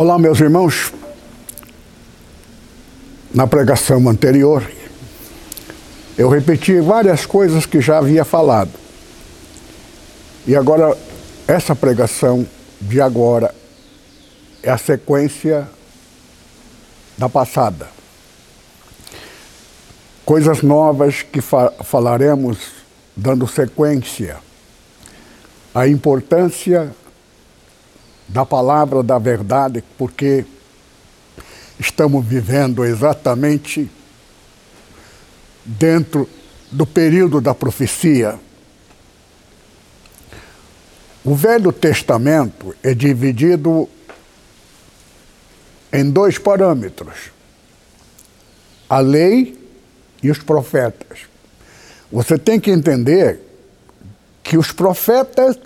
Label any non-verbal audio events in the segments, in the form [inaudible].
Olá, meus irmãos. Na pregação anterior, eu repeti várias coisas que já havia falado. E agora, essa pregação de agora é a sequência da passada. Coisas novas que fa falaremos dando sequência. A importância da palavra da verdade, porque estamos vivendo exatamente dentro do período da profecia. O Velho Testamento é dividido em dois parâmetros: a lei e os profetas. Você tem que entender que os profetas,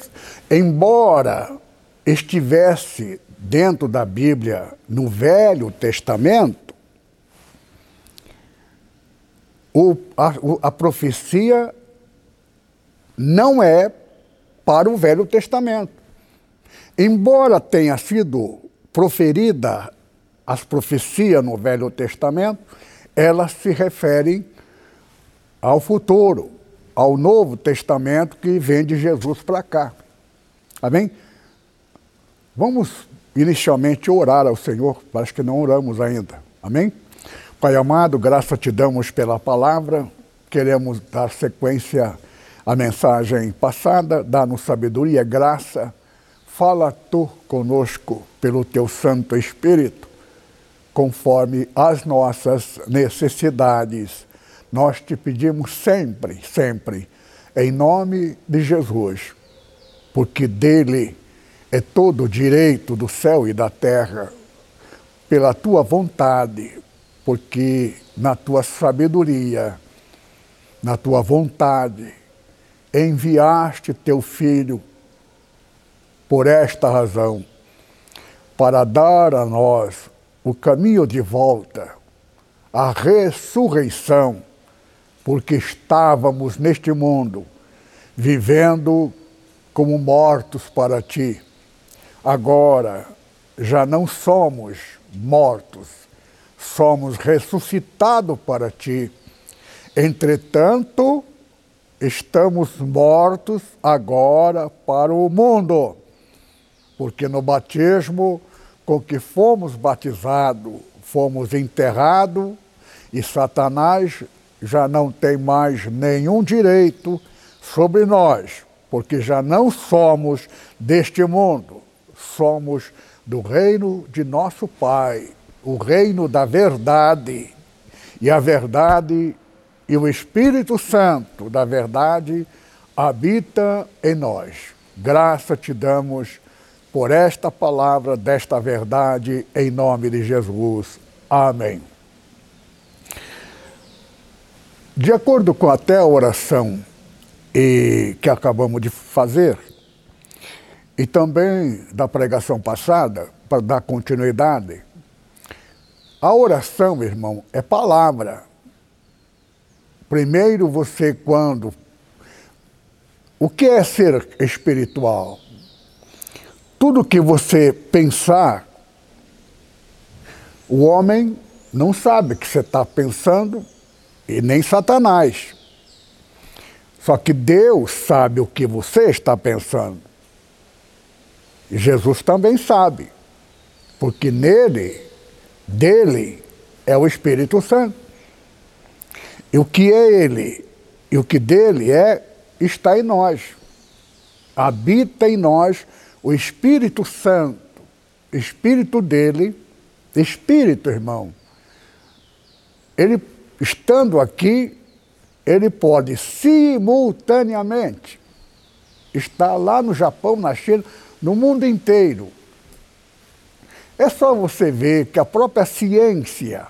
embora estivesse dentro da Bíblia, no Velho Testamento, o, a, a profecia não é para o Velho Testamento. Embora tenha sido proferida as profecias no Velho Testamento, elas se referem ao futuro, ao Novo Testamento que vem de Jesus para cá. Amém? Vamos inicialmente orar ao Senhor, parece que não oramos ainda. Amém? Pai amado, graça te damos pela palavra, queremos dar sequência à mensagem passada, dá-nos sabedoria, graça, fala tu conosco pelo teu Santo Espírito, conforme as nossas necessidades. Nós te pedimos sempre, sempre, em nome de Jesus, porque dele é todo o direito do céu e da terra, pela tua vontade, porque na tua sabedoria, na tua vontade, enviaste teu filho por esta razão, para dar a nós o caminho de volta, a ressurreição, porque estávamos neste mundo vivendo como mortos para ti Agora, já não somos mortos, somos ressuscitados para ti. Entretanto, estamos mortos agora para o mundo, porque no batismo com que fomos batizados, fomos enterrados e Satanás já não tem mais nenhum direito sobre nós, porque já não somos deste mundo somos do reino de nosso Pai, o reino da verdade. E a verdade e o Espírito Santo da verdade habita em nós. Graça te damos por esta palavra desta verdade, em nome de Jesus. Amém. De acordo com até a oração e que acabamos de fazer, e também da pregação passada, para dar continuidade, a oração, irmão, é palavra. Primeiro você, quando. O que é ser espiritual? Tudo que você pensar, o homem não sabe que você está pensando, e nem Satanás. Só que Deus sabe o que você está pensando. Jesus também sabe, porque nele, dele, é o Espírito Santo. E o que é ele e o que dele é, está em nós. Habita em nós o Espírito Santo, Espírito dele, Espírito, irmão. Ele, estando aqui, ele pode simultaneamente estar lá no Japão, na China, no mundo inteiro. É só você ver que a própria ciência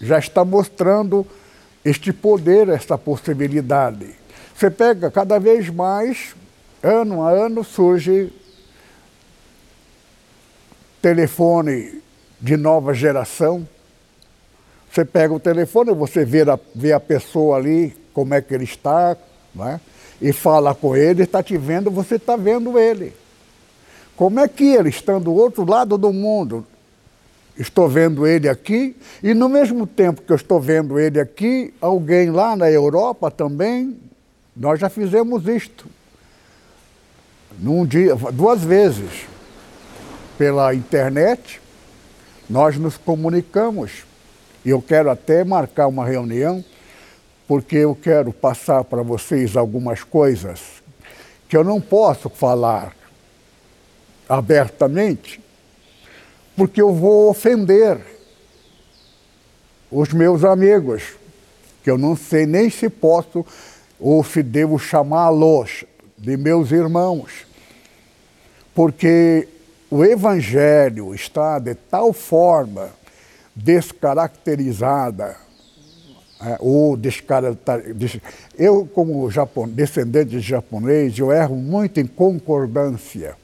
já está mostrando este poder, esta possibilidade. Você pega cada vez mais, ano a ano, surge telefone de nova geração. Você pega o telefone, você vê a, vê a pessoa ali, como é que ele está, não é? E fala com ele, está te vendo, você está vendo ele. Como é que ele, estando do outro lado do mundo, estou vendo ele aqui, e no mesmo tempo que eu estou vendo ele aqui, alguém lá na Europa também, nós já fizemos isto. Num dia, duas vezes, pela internet, nós nos comunicamos. E eu quero até marcar uma reunião, porque eu quero passar para vocês algumas coisas que eu não posso falar abertamente, porque eu vou ofender os meus amigos, que eu não sei nem se posso ou se devo chamá-los de meus irmãos, porque o Evangelho está de tal forma descaracterizada, é, ou descaracterizada. Eu, como descendente de japonês, eu erro muito em concordância.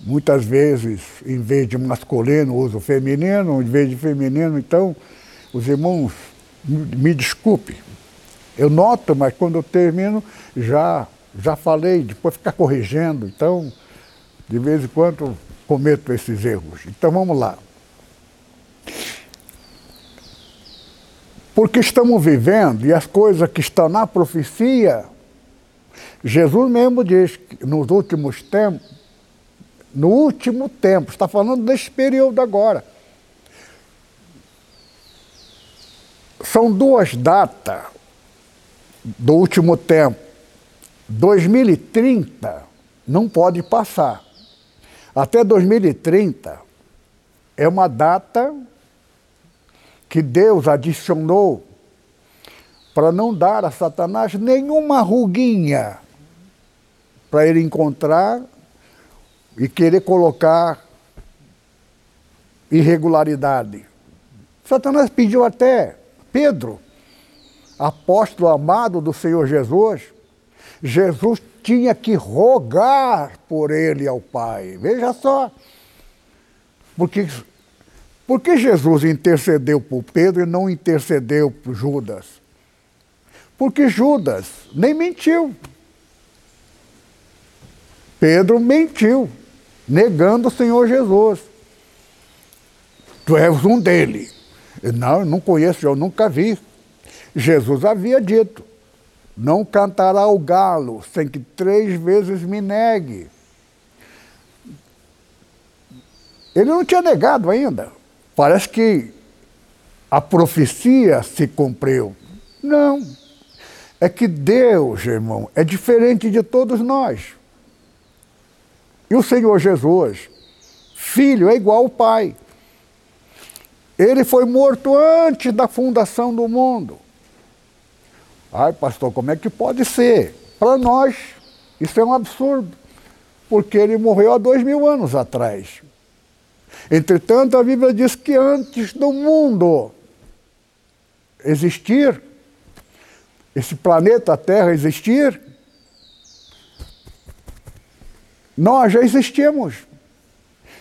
Muitas vezes, em vez de masculino, uso feminino, em vez de feminino, então, os irmãos, me desculpe. Eu noto, mas quando eu termino, já, já falei, depois ficar corrigindo. Então, de vez em quando, cometo esses erros. Então, vamos lá. Porque estamos vivendo, e as coisas que estão na profecia, Jesus mesmo diz que nos últimos tempos, no último tempo, está falando desse período agora. São duas datas do último tempo. 2030 não pode passar. Até 2030 é uma data que Deus adicionou para não dar a Satanás nenhuma ruguinha para ele encontrar e querer colocar irregularidade. Satanás pediu até Pedro, apóstolo amado do Senhor Jesus, Jesus tinha que rogar por ele ao Pai. Veja só. Porque, porque Jesus intercedeu por Pedro e não intercedeu por Judas? Porque Judas nem mentiu. Pedro mentiu negando o Senhor Jesus. Tu és um dele. Não, eu não conheço, eu nunca vi. Jesus havia dito: não cantará o galo sem que três vezes me negue. Ele não tinha negado ainda. Parece que a profecia se cumpriu. Não. É que Deus, irmão, é diferente de todos nós. E o Senhor Jesus, filho, é igual ao Pai. Ele foi morto antes da fundação do mundo. Ai, pastor, como é que pode ser? Para nós, isso é um absurdo, porque ele morreu há dois mil anos atrás. Entretanto, a Bíblia diz que antes do mundo existir, esse planeta Terra existir, Nós já existimos.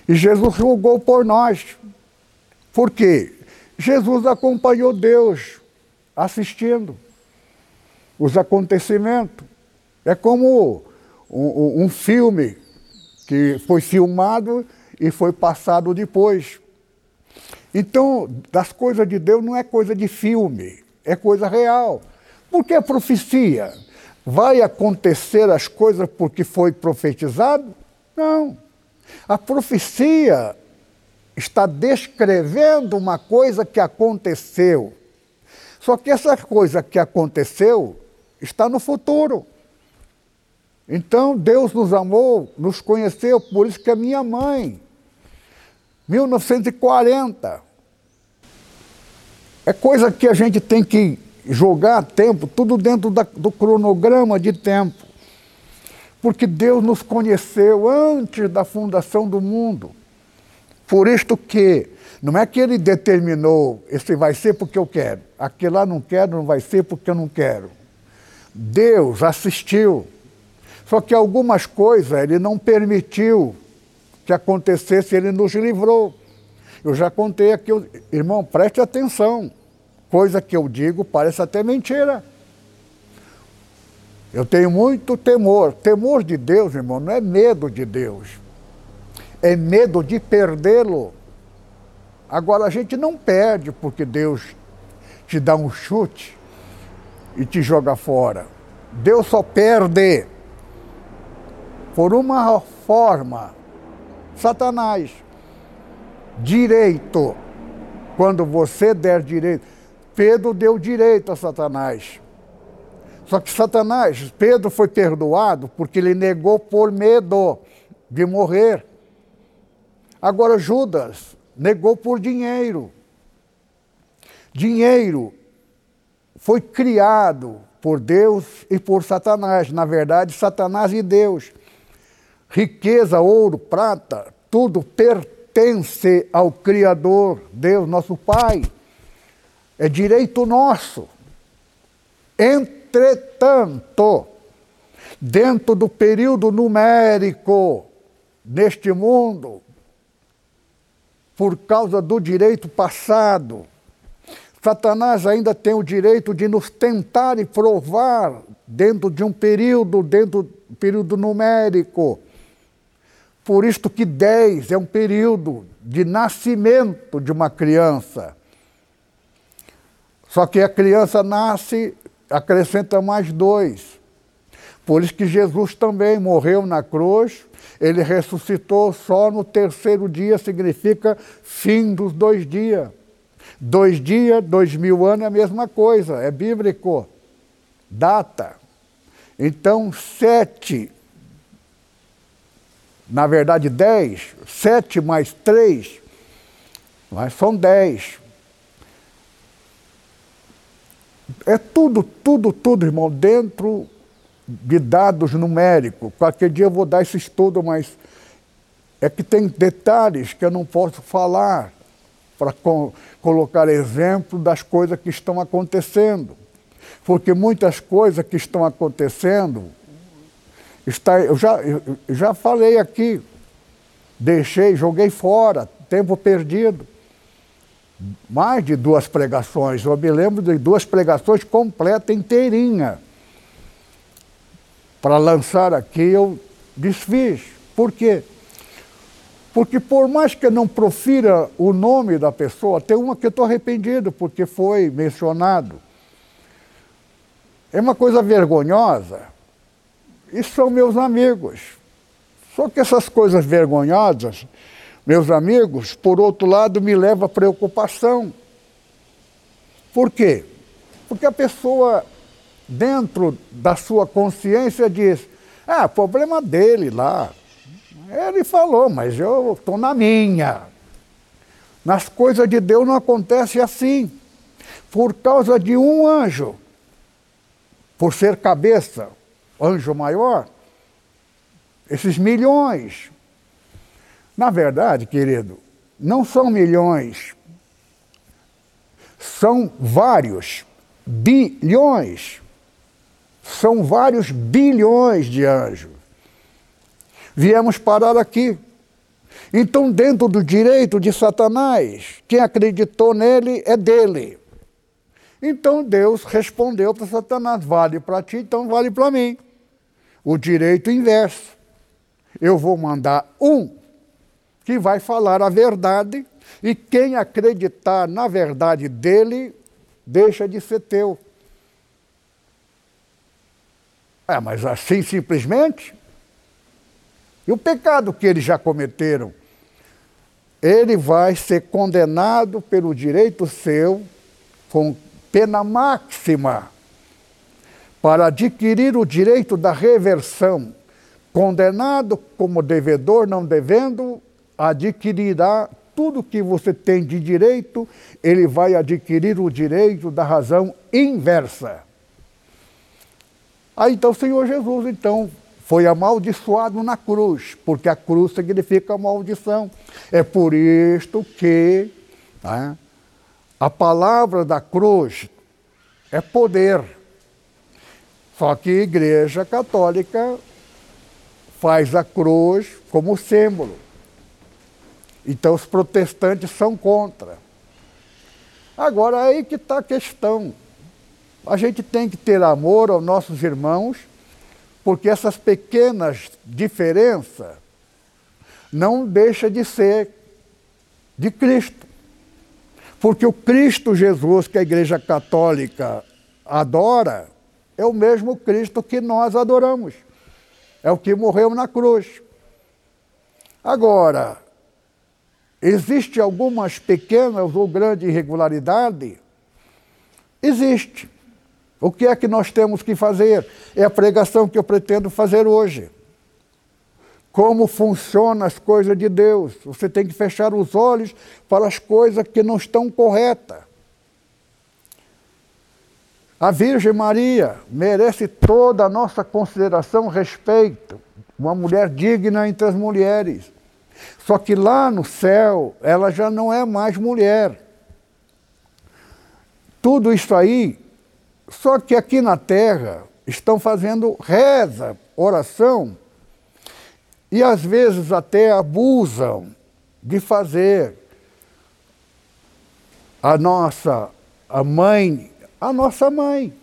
E Jesus julgou por nós. Por quê? Jesus acompanhou Deus assistindo os acontecimentos. É como um, um, filme que foi filmado e foi passado depois. Então, das coisas de Deus não é coisa de filme, é coisa real. Porque a profecia Vai acontecer as coisas porque foi profetizado? Não. A profecia está descrevendo uma coisa que aconteceu. Só que essa coisa que aconteceu está no futuro. Então Deus nos amou, nos conheceu, por isso que a minha mãe, 1940, é coisa que a gente tem que jogar tempo, tudo dentro da, do cronograma de tempo. Porque Deus nos conheceu antes da fundação do mundo. Por isto que não é que ele determinou, esse vai ser porque eu quero, aquele lá não quero, não vai ser porque eu não quero. Deus assistiu. Só que algumas coisas ele não permitiu que acontecesse, ele nos livrou. Eu já contei aqui, irmão, preste atenção coisa que eu digo parece até mentira. Eu tenho muito temor. Temor de Deus, irmão, não é medo de Deus. é medo de perdê-lo. Agora a gente não perde porque Deus te dá um chute e te joga fora. Deus só perde por uma forma. Satanás, direito. Quando você der direito, Pedro deu direito a Satanás. Só que Satanás, Pedro foi perdoado porque ele negou por medo de morrer. Agora Judas negou por dinheiro. Dinheiro foi criado por Deus e por Satanás. Na verdade, Satanás e Deus. Riqueza, ouro, prata, tudo pertence ao Criador, Deus, nosso Pai. É direito nosso. Entretanto, dentro do período numérico neste mundo, por causa do direito passado, Satanás ainda tem o direito de nos tentar e provar dentro de um período, dentro do período numérico. Por isto que 10 é um período de nascimento de uma criança. Só que a criança nasce, acrescenta mais dois. Por isso que Jesus também morreu na cruz, ele ressuscitou só no terceiro dia, significa fim dos dois dias. Dois dias, dois mil anos é a mesma coisa, é bíblico. Data. Então, sete, na verdade dez, sete mais três, mas são dez. É tudo, tudo, tudo, irmão, dentro de dados numéricos. Qualquer dia eu vou dar esse estudo, mas é que tem detalhes que eu não posso falar para co colocar exemplo das coisas que estão acontecendo. Porque muitas coisas que estão acontecendo, está, eu, já, eu já falei aqui, deixei, joguei fora, tempo perdido. Mais de duas pregações, eu me lembro de duas pregações completas, inteirinha. Para lançar aqui, eu desfiz. Por quê? Porque por mais que não profira o nome da pessoa, tem uma que eu estou arrependido porque foi mencionado. É uma coisa vergonhosa. E são meus amigos. Só que essas coisas vergonhosas, meus amigos, por outro lado, me levam a preocupação. Por quê? Porque a pessoa, dentro da sua consciência, diz: ah, problema dele lá, ele falou, mas eu estou na minha. Nas coisas de Deus não acontece assim. Por causa de um anjo, por ser cabeça, anjo maior, esses milhões. Na verdade, querido, não são milhões, são vários bilhões. São vários bilhões de anjos viemos parar aqui. Então, dentro do direito de Satanás, quem acreditou nele é dele. Então Deus respondeu para Satanás: vale para ti, então vale para mim. O direito inverso. Eu vou mandar um que vai falar a verdade, e quem acreditar na verdade dele, deixa de ser teu. É, mas assim simplesmente? E o pecado que eles já cometeram? Ele vai ser condenado pelo direito seu com pena máxima para adquirir o direito da reversão. Condenado como devedor, não devendo, adquirirá tudo que você tem de direito, ele vai adquirir o direito da razão inversa. Aí então o Senhor Jesus, então, foi amaldiçoado na cruz, porque a cruz significa maldição. É por isto que né, a palavra da cruz é poder. Só que a Igreja Católica faz a cruz como símbolo. Então os protestantes são contra. Agora aí que está a questão. A gente tem que ter amor aos nossos irmãos porque essas pequenas diferenças não deixa de ser de Cristo. Porque o Cristo Jesus que a Igreja Católica adora é o mesmo Cristo que nós adoramos. É o que morreu na cruz. Agora, existe algumas pequenas ou grandes irregularidades? Existe. O que é que nós temos que fazer? É a pregação que eu pretendo fazer hoje. Como funcionam as coisas de Deus. Você tem que fechar os olhos para as coisas que não estão corretas. A Virgem Maria merece toda a nossa consideração, respeito. Uma mulher digna entre as mulheres. Só que lá no céu, ela já não é mais mulher. Tudo isso aí só que aqui na terra estão fazendo reza, oração, e às vezes até abusam de fazer a nossa a mãe, a nossa mãe.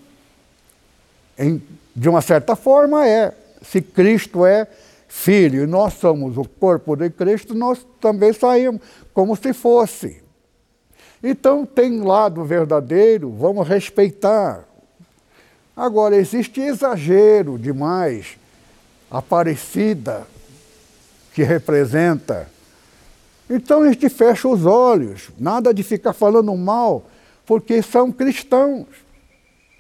Em, de uma certa forma é. Se Cristo é filho e nós somos o corpo de Cristo, nós também saímos como se fosse. Então tem lado verdadeiro, vamos respeitar. Agora, existe exagero demais, Aparecida, que representa. Então a gente fecha os olhos, nada de ficar falando mal, porque são cristãos.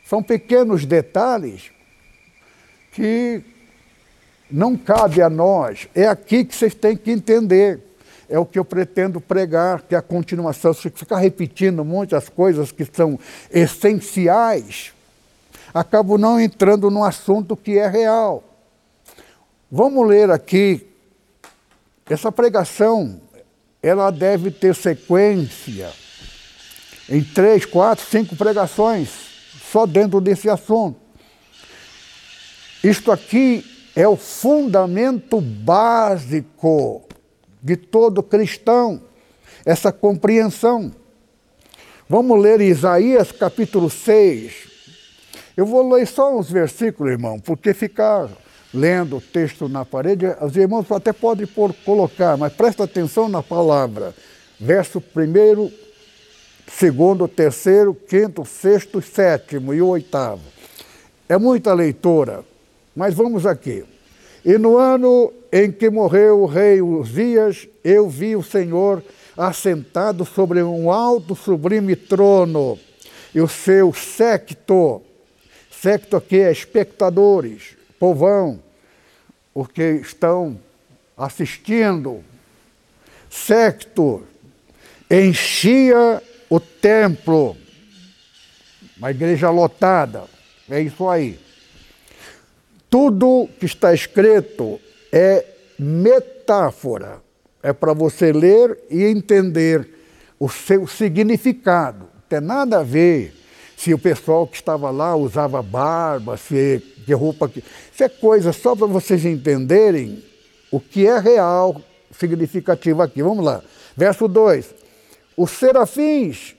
São pequenos detalhes que não cabe a nós. É aqui que vocês têm que entender. É o que eu pretendo pregar, que é a continuação. Se ficar repetindo muitas coisas que são essenciais, acabo não entrando no assunto que é real. Vamos ler aqui. Essa pregação, ela deve ter sequência em três, quatro, cinco pregações, só dentro desse assunto. Isto aqui é o fundamento básico de todo cristão, essa compreensão. Vamos ler Isaías capítulo 6, eu vou ler só uns versículos, irmão, porque ficar lendo o texto na parede, os irmãos até podem por, colocar, mas presta atenção na palavra. Verso primeiro, segundo, terceiro, quinto, sexto, sétimo e oitavo. É muita leitura, mas vamos aqui. E no ano em que morreu o rei Uzias, eu vi o Senhor assentado sobre um alto sublime trono, e o seu séquito Secto aqui é espectadores, povão, os que estão assistindo. Secto enchia o templo, uma igreja lotada, é isso aí. Tudo que está escrito é metáfora, é para você ler e entender o seu significado. Não tem nada a ver se o pessoal que estava lá usava barba, se que roupa que. Isso é coisa só para vocês entenderem o que é real, significativo aqui. Vamos lá. Verso 2. Os serafins.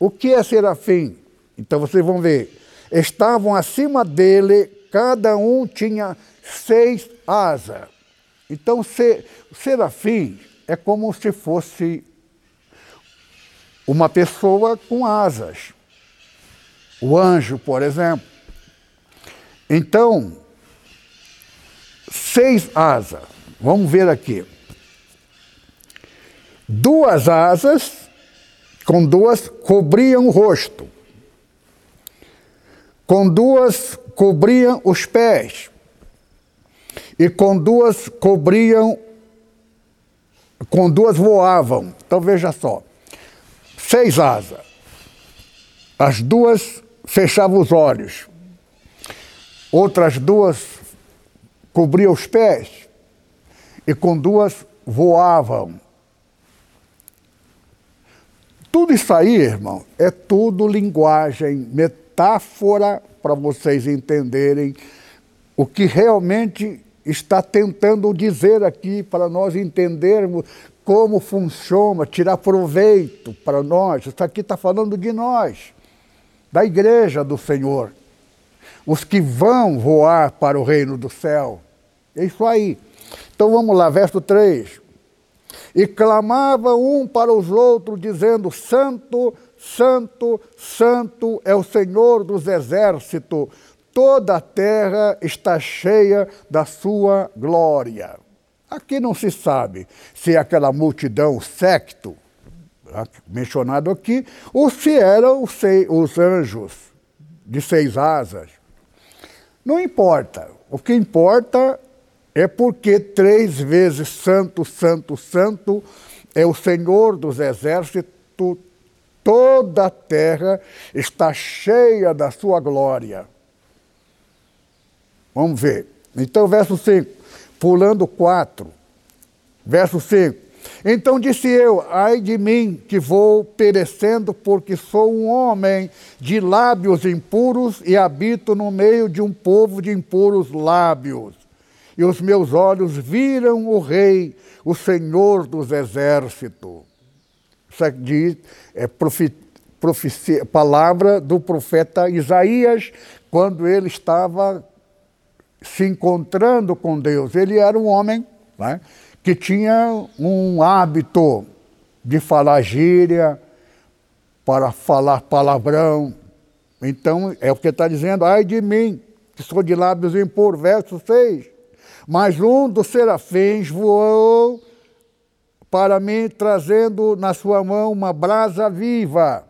O que é serafim? Então vocês vão ver. Estavam acima dele, cada um tinha seis asas. Então, ser, serafim é como se fosse uma pessoa com asas o anjo, por exemplo. Então, seis asas. Vamos ver aqui. Duas asas, com duas, cobriam o rosto. Com duas, cobriam os pés. E com duas, cobriam. Com duas voavam. Então veja só. Seis asas. As duas fechava os olhos. Outras duas cobriam os pés e com duas voavam. Tudo isso aí, irmão, é tudo linguagem, metáfora para vocês entenderem o que realmente está tentando dizer aqui para nós entendermos como funciona, tirar proveito para nós. Isso aqui está falando de nós da igreja do Senhor, os que vão voar para o reino do céu. É isso aí. Então vamos lá, verso 3. E clamavam um para os outros, dizendo: Santo, Santo, Santo é o Senhor dos exércitos, toda a terra está cheia da sua glória. Aqui não se sabe se aquela multidão, secto, mencionado aqui, ou se eram os anjos de seis asas. Não importa. O que importa é porque três vezes santo, santo, santo é o Senhor dos exércitos, toda a terra está cheia da sua glória. Vamos ver. Então, verso 5, pulando 4, verso 5. Então disse eu: Ai de mim, que vou perecendo, porque sou um homem de lábios impuros e habito no meio de um povo de impuros lábios. E os meus olhos viram o Rei, o Senhor dos exércitos. Isso aqui é profecia, palavra do profeta Isaías, quando ele estava se encontrando com Deus. Ele era um homem né, que tinha um hábito de falar gíria, para falar palavrão. Então, é o que está dizendo, ai de mim, que sou de lábios impuros, verso 6. Mas um dos serafins voou para mim, trazendo na sua mão uma brasa viva.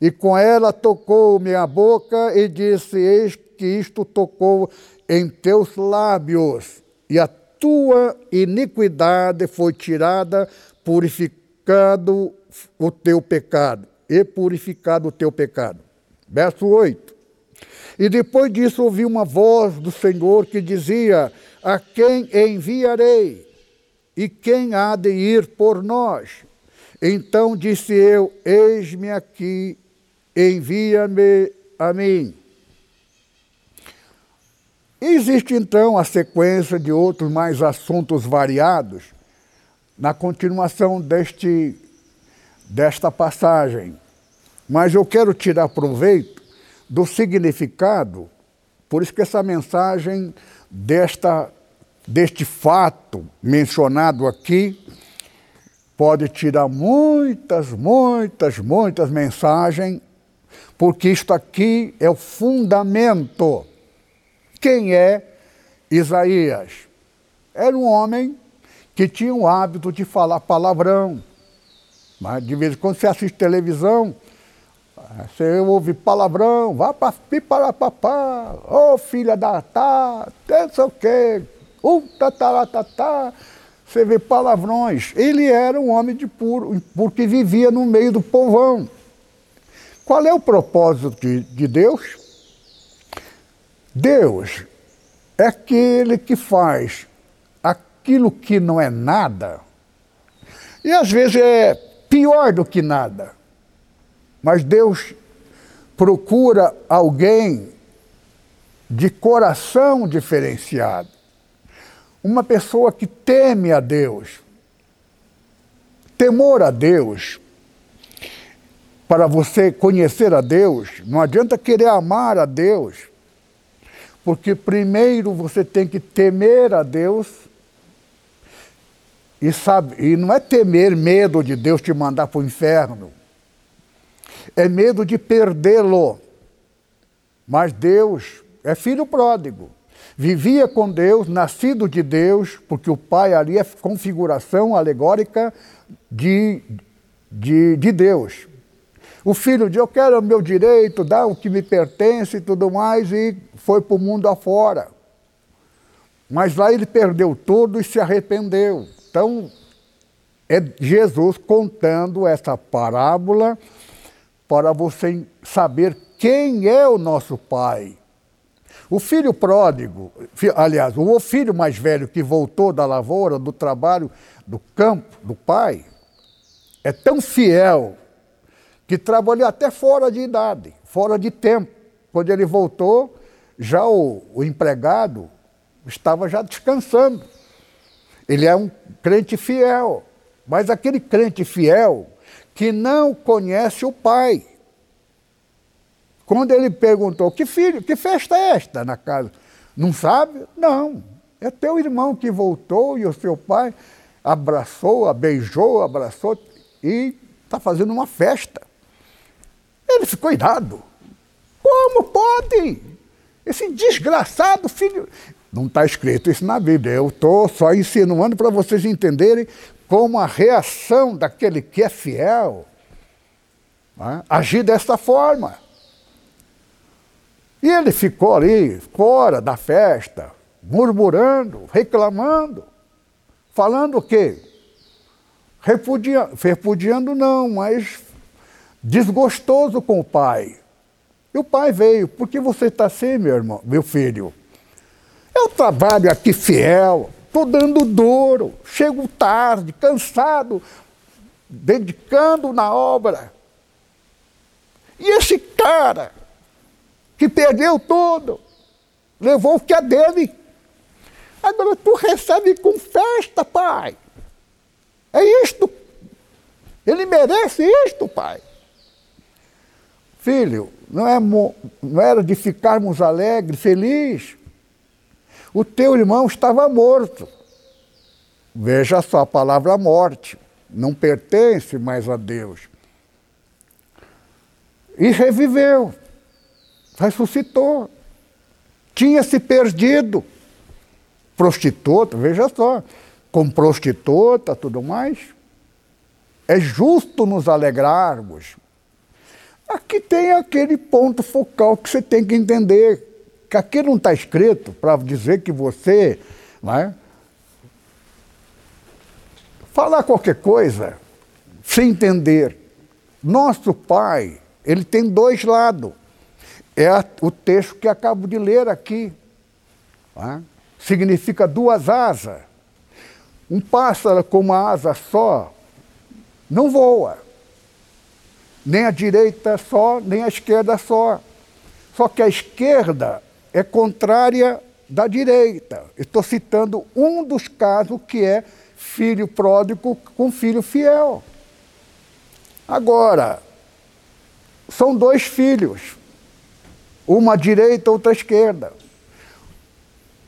E com ela tocou minha boca e disse: Eis que isto tocou em teus lábios, e a tua iniquidade foi tirada, purificado o teu pecado, e purificado o teu pecado. Verso 8. E depois disso ouvi uma voz do Senhor que dizia: A quem enviarei? E quem há de ir por nós? Então disse eu: Eis-me aqui, envia-me a mim. Existe então a sequência de outros mais assuntos variados na continuação deste, desta passagem. Mas eu quero tirar proveito do significado, por isso que essa mensagem desta, deste fato mencionado aqui pode tirar muitas, muitas, muitas mensagens, porque isto aqui é o fundamento quem é Isaías? Era um homem que tinha o hábito de falar palavrão. Mas de vez em quando você assiste televisão, você ouve palavrão, vá para piparapapá, ô oh, filha da tá, não sei o quê, um tataratatá. Você vê palavrões. Ele era um homem de puro, porque vivia no meio do povão. Qual é o propósito de, de Deus? Deus é aquele que faz aquilo que não é nada, e às vezes é pior do que nada. Mas Deus procura alguém de coração diferenciado, uma pessoa que teme a Deus. Temor a Deus, para você conhecer a Deus, não adianta querer amar a Deus porque primeiro você tem que temer a Deus e sabe, e não é temer medo de Deus te mandar para o inferno. É medo de perdê-lo. Mas Deus é filho pródigo. Vivia com Deus, nascido de Deus, porque o pai ali é configuração alegórica de, de, de Deus. O filho diz: Eu quero o meu direito, dá o que me pertence e tudo mais, e foi para o mundo afora. Mas lá ele perdeu tudo e se arrependeu. Então, é Jesus contando essa parábola para você saber quem é o nosso Pai. O filho pródigo, aliás, o filho mais velho que voltou da lavoura, do trabalho, do campo, do pai, é tão fiel que trabalhou até fora de idade, fora de tempo. Quando ele voltou, já o, o empregado estava já descansando. Ele é um crente fiel, mas aquele crente fiel que não conhece o pai. Quando ele perguntou: "Que filho, que festa é esta na casa?" Não sabe? Não. É teu irmão que voltou e o seu pai abraçou, a beijou, abraçou e está fazendo uma festa. Ele ficou irado. Como pode? Esse desgraçado filho. Não está escrito isso na Bíblia. Eu estou só insinuando para vocês entenderem como a reação daquele que é fiel né, agir desta forma. E ele ficou ali, fora da festa, murmurando, reclamando, falando o quê? Repudia, repudiando não, mas desgostoso com o pai. E o pai veio, por que você está assim, meu irmão, meu filho? Eu trabalho aqui fiel, estou dando duro, chego tarde, cansado, dedicando na obra. E esse cara, que perdeu tudo, levou o que é dele. Agora tu recebe com festa, pai. É isto. Ele merece isto, pai. Filho, não, é, não era de ficarmos alegres, felizes. O teu irmão estava morto. Veja só, a palavra morte não pertence mais a Deus. E reviveu, ressuscitou. Tinha se perdido. Prostituta, veja só, com prostituta, tudo mais. É justo nos alegrarmos, Aqui tem aquele ponto focal que você tem que entender, que aqui não está escrito para dizer que você né, falar qualquer coisa sem entender. Nosso pai, ele tem dois lados. É o texto que acabo de ler aqui. Né? Significa duas asas. Um pássaro com uma asa só não voa nem a direita só, nem a esquerda só. Só que a esquerda é contrária da direita. Estou citando um dos casos que é filho pródigo com filho fiel. Agora, são dois filhos, uma direita, outra esquerda.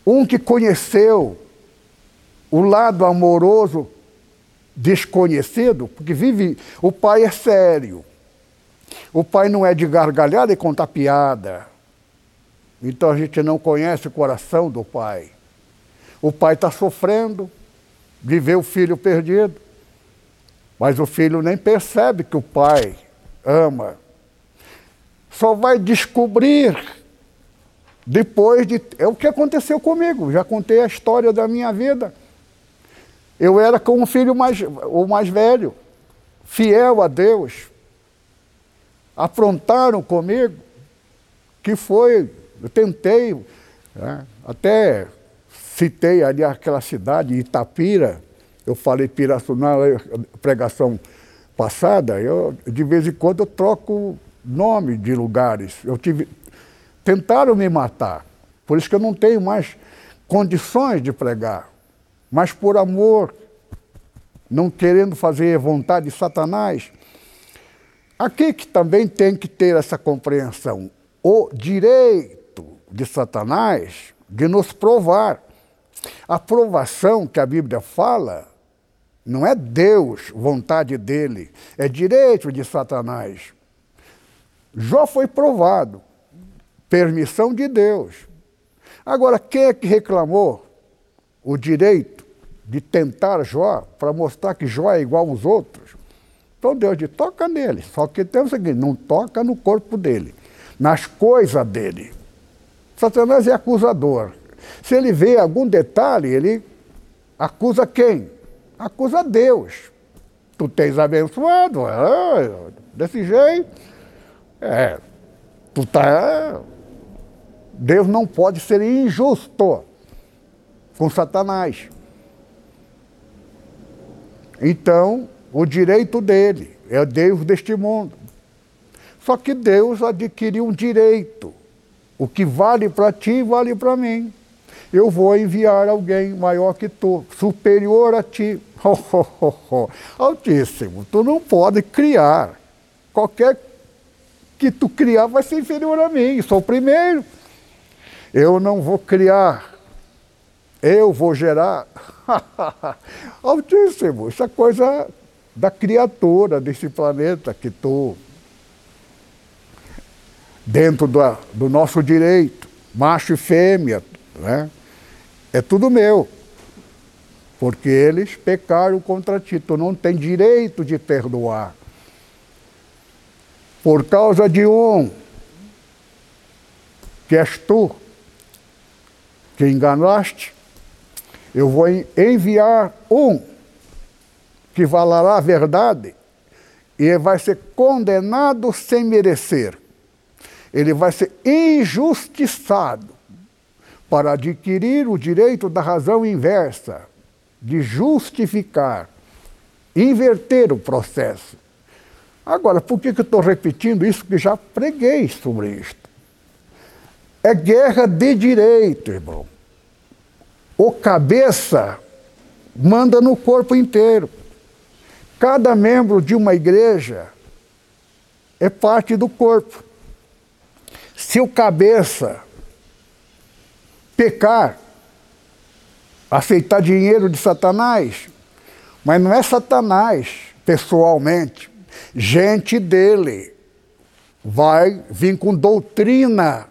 Um que conheceu o lado amoroso desconhecido, porque vive, o pai é sério, o pai não é de gargalhada e contar piada. Então a gente não conhece o coração do pai. O pai está sofrendo de ver o filho perdido. Mas o filho nem percebe que o pai ama. Só vai descobrir depois de. É o que aconteceu comigo. Já contei a história da minha vida. Eu era com o filho mais, o mais velho, fiel a Deus afrontaram comigo, que foi, eu tentei, né, até citei ali aquela cidade, Itapira, eu falei Pirassununga na pregação passada, eu, de vez em quando eu troco nome de lugares. Eu tive, tentaram me matar, por isso que eu não tenho mais condições de pregar, mas por amor, não querendo fazer vontade de Satanás, Aqui que também tem que ter essa compreensão. O direito de Satanás de nos provar. A provação que a Bíblia fala não é Deus, vontade dele, é direito de Satanás. Jó foi provado, permissão de Deus. Agora, quem é que reclamou o direito de tentar Jó para mostrar que Jó é igual aos outros? Então Deus diz, toca nele. Só que tem o seguinte, não toca no corpo dele, nas coisas dele. Satanás é acusador. Se ele vê algum detalhe, ele acusa quem? Acusa Deus. Tu tens abençoado, é, desse jeito. É, tu tá. Deus não pode ser injusto com Satanás. Então, o direito dele, é Deus deste mundo. Só que Deus adquiriu um direito. O que vale para ti, vale para mim. Eu vou enviar alguém maior que tu, superior a ti. Oh, oh, oh. Altíssimo, tu não pode criar. Qualquer que tu criar vai ser inferior a mim, sou o primeiro. Eu não vou criar Eu vou gerar. [laughs] Altíssimo, isso é coisa da criatura desse planeta que estou dentro do, do nosso direito, macho e fêmea, né? é tudo meu. Porque eles pecaram contra ti, tu não tem direito de perdoar. Por causa de um, que és tu, que enganaste, eu vou enviar um que falará a verdade e vai ser condenado sem merecer. Ele vai ser injustiçado para adquirir o direito da razão inversa, de justificar, inverter o processo. Agora, por que, que eu estou repetindo isso que já preguei sobre isto? É guerra de direito, irmão. O cabeça manda no corpo inteiro. Cada membro de uma igreja é parte do corpo. Se o cabeça pecar, aceitar dinheiro de Satanás, mas não é Satanás pessoalmente, gente dele vai vir com doutrina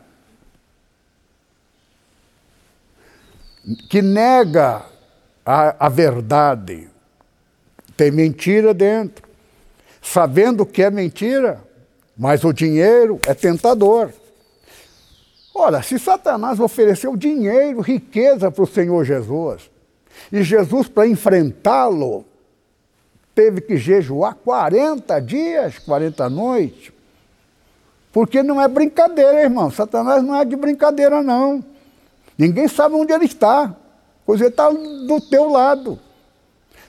que nega a, a verdade. Tem mentira dentro. Sabendo que é mentira, mas o dinheiro é tentador. Ora, se Satanás ofereceu dinheiro, riqueza para o Senhor Jesus, e Jesus, para enfrentá-lo, teve que jejuar 40 dias, 40 noites, porque não é brincadeira, irmão. Satanás não é de brincadeira, não. Ninguém sabe onde ele está. Pois ele está do teu lado.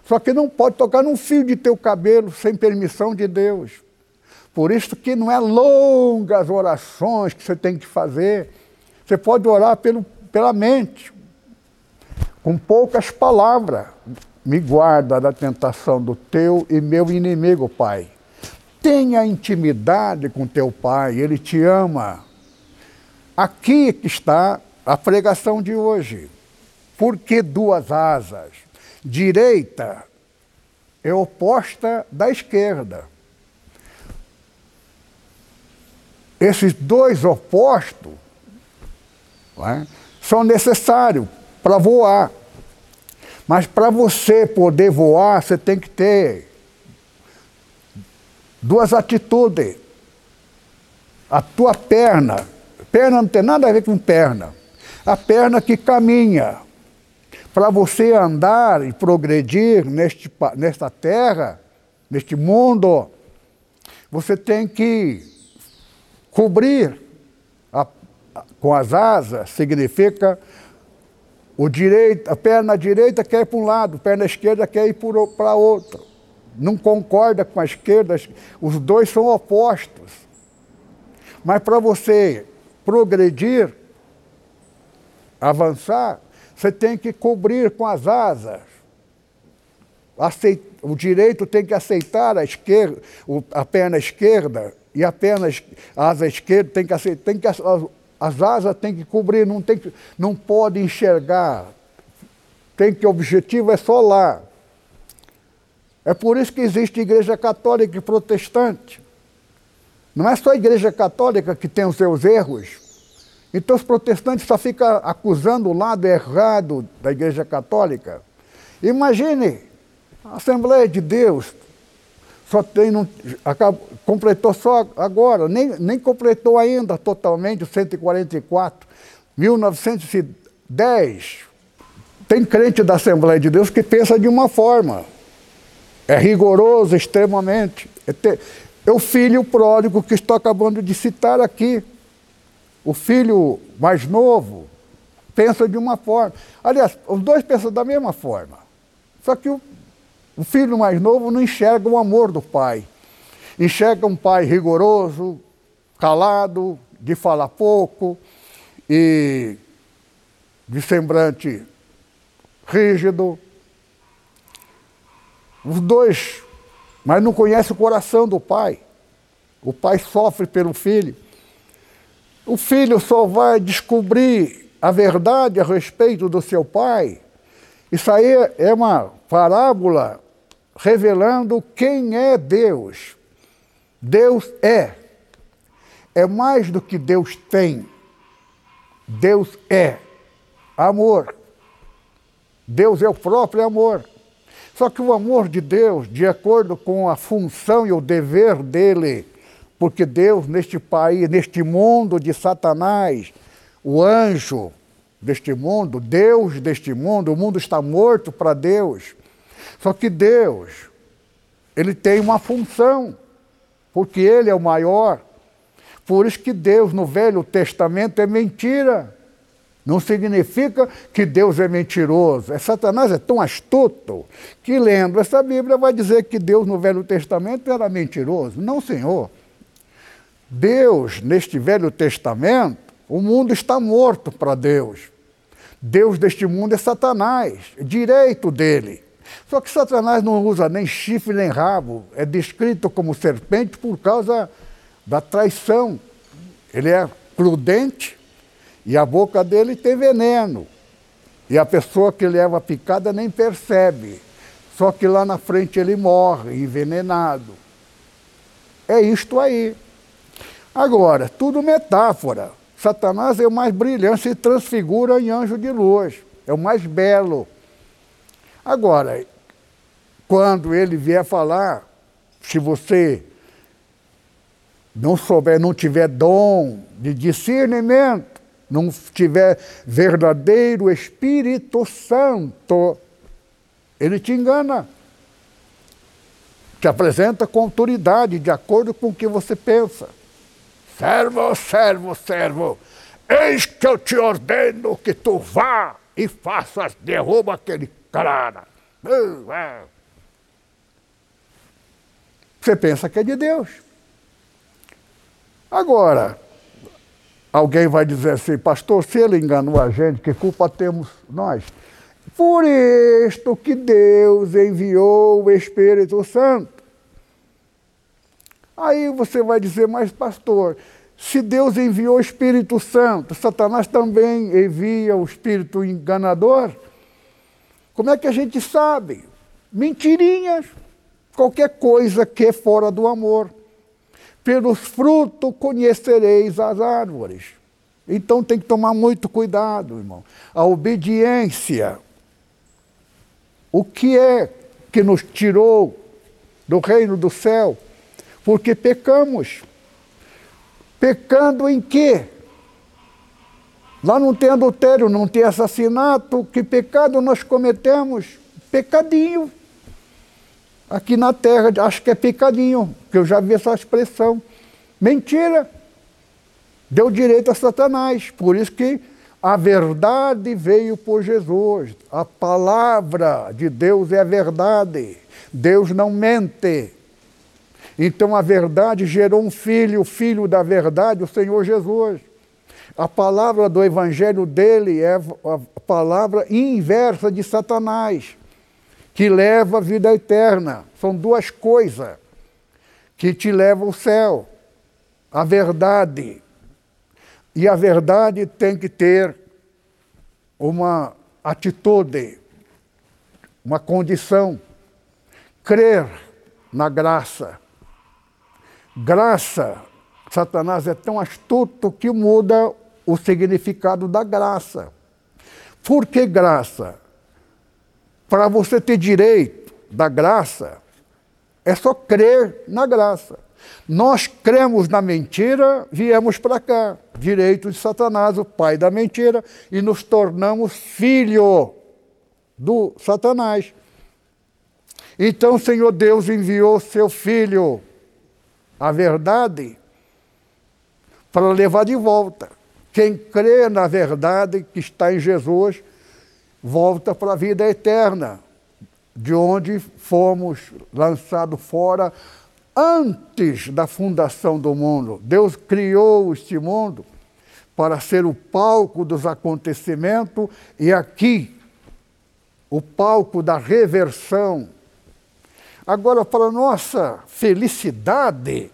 Só que não pode tocar num fio de teu cabelo sem permissão de Deus. Por isso que não é longas orações que você tem que fazer. Você pode orar pelo, pela mente, com poucas palavras. Me guarda da tentação do teu e meu inimigo, Pai. Tenha intimidade com teu Pai, Ele te ama. Aqui que está a pregação de hoje. Por que duas asas? Direita é oposta da esquerda. Esses dois opostos é, são necessários para voar. Mas para você poder voar, você tem que ter duas atitudes. A tua perna, perna não tem nada a ver com perna a perna que caminha. Para você andar e progredir neste, nesta terra, neste mundo, você tem que cobrir a, com as asas, significa o direito, a perna direita quer ir para um lado, a perna esquerda quer ir para outro. Não concorda com a esquerda, os dois são opostos. Mas para você progredir, avançar, você tem que cobrir com as asas. o direito tem que aceitar a esquerda, a perna esquerda e a perna asa esquerda tem que aceitar, tem que, as, as asas tem que cobrir, não, tem que, não pode enxergar. Tem que o objetivo é só lá. É por isso que existe igreja católica e protestante. Não é só a igreja católica que tem os seus erros. Então os protestantes só ficam acusando o lado errado da Igreja Católica. Imagine, a Assembleia de Deus só tem, não, acabou, completou só agora, nem, nem completou ainda totalmente o 144, 1910. Tem crente da Assembleia de Deus que pensa de uma forma. É rigoroso extremamente. É, ter, é o filho pródigo que estou acabando de citar aqui. O filho mais novo pensa de uma forma. Aliás, os dois pensam da mesma forma. Só que o, o filho mais novo não enxerga o amor do pai. Enxerga um pai rigoroso, calado, de falar pouco e de semblante rígido. Os dois, mas não conhece o coração do pai. O pai sofre pelo filho. O filho só vai descobrir a verdade a respeito do seu pai, isso aí é uma parábola revelando quem é Deus. Deus é. É mais do que Deus tem. Deus é amor. Deus é o próprio amor. Só que o amor de Deus, de acordo com a função e o dever dele, porque Deus, neste país, neste mundo de Satanás, o anjo deste mundo, Deus deste mundo, o mundo está morto para Deus. Só que Deus, ele tem uma função, porque ele é o maior. Por isso que Deus no Velho Testamento é mentira. Não significa que Deus é mentiroso. É Satanás é tão astuto que lendo essa Bíblia vai dizer que Deus no Velho Testamento era mentiroso. Não, Senhor. Deus, neste Velho Testamento, o mundo está morto para Deus. Deus deste mundo é Satanás, é direito dele. Só que Satanás não usa nem chifre nem rabo, é descrito como serpente por causa da traição. Ele é prudente e a boca dele tem veneno. E a pessoa que leva a picada nem percebe. Só que lá na frente ele morre envenenado. É isto aí. Agora, tudo metáfora. Satanás é o mais brilhante, se transfigura em anjo de luz, é o mais belo. Agora, quando ele vier falar, se você não souber, não tiver dom de discernimento, não tiver verdadeiro Espírito Santo, ele te engana. Te apresenta com autoridade, de acordo com o que você pensa. Servo, servo, servo, eis que eu te ordeno que tu vá e faças, derruba aquele cara. Você pensa que é de Deus. Agora, alguém vai dizer assim, pastor, se ele enganou a gente, que culpa temos nós? Por isto que Deus enviou o Espírito Santo Aí você vai dizer, mas pastor, se Deus enviou o Espírito Santo, Satanás também envia o Espírito enganador? Como é que a gente sabe? Mentirinhas. Qualquer coisa que é fora do amor. Pelos frutos conhecereis as árvores. Então tem que tomar muito cuidado, irmão. A obediência. O que é que nos tirou do reino do céu? Porque pecamos. Pecando em quê? Lá não tem adultério, não tem assassinato, que pecado nós cometemos? Pecadinho. Aqui na terra, acho que é pecadinho, que eu já vi essa expressão. Mentira. Deu direito a Satanás. Por isso que a verdade veio por Jesus. A palavra de Deus é a verdade. Deus não mente. Então a verdade gerou um filho, o filho da verdade, o Senhor Jesus. A palavra do evangelho dele é a palavra inversa de Satanás, que leva a vida eterna. São duas coisas que te levam ao céu. A verdade. E a verdade tem que ter uma atitude, uma condição. Crer na graça Graça, Satanás é tão astuto que muda o significado da graça. Por que graça? Para você ter direito da graça, é só crer na graça. Nós cremos na mentira, viemos para cá, direito de Satanás, o pai da mentira, e nos tornamos filho do Satanás. Então Senhor Deus enviou seu filho a verdade para levar de volta. Quem crê na verdade que está em Jesus, volta para a vida eterna, de onde fomos lançados fora antes da fundação do mundo. Deus criou este mundo para ser o palco dos acontecimentos e aqui o palco da reversão Agora, para nossa felicidade,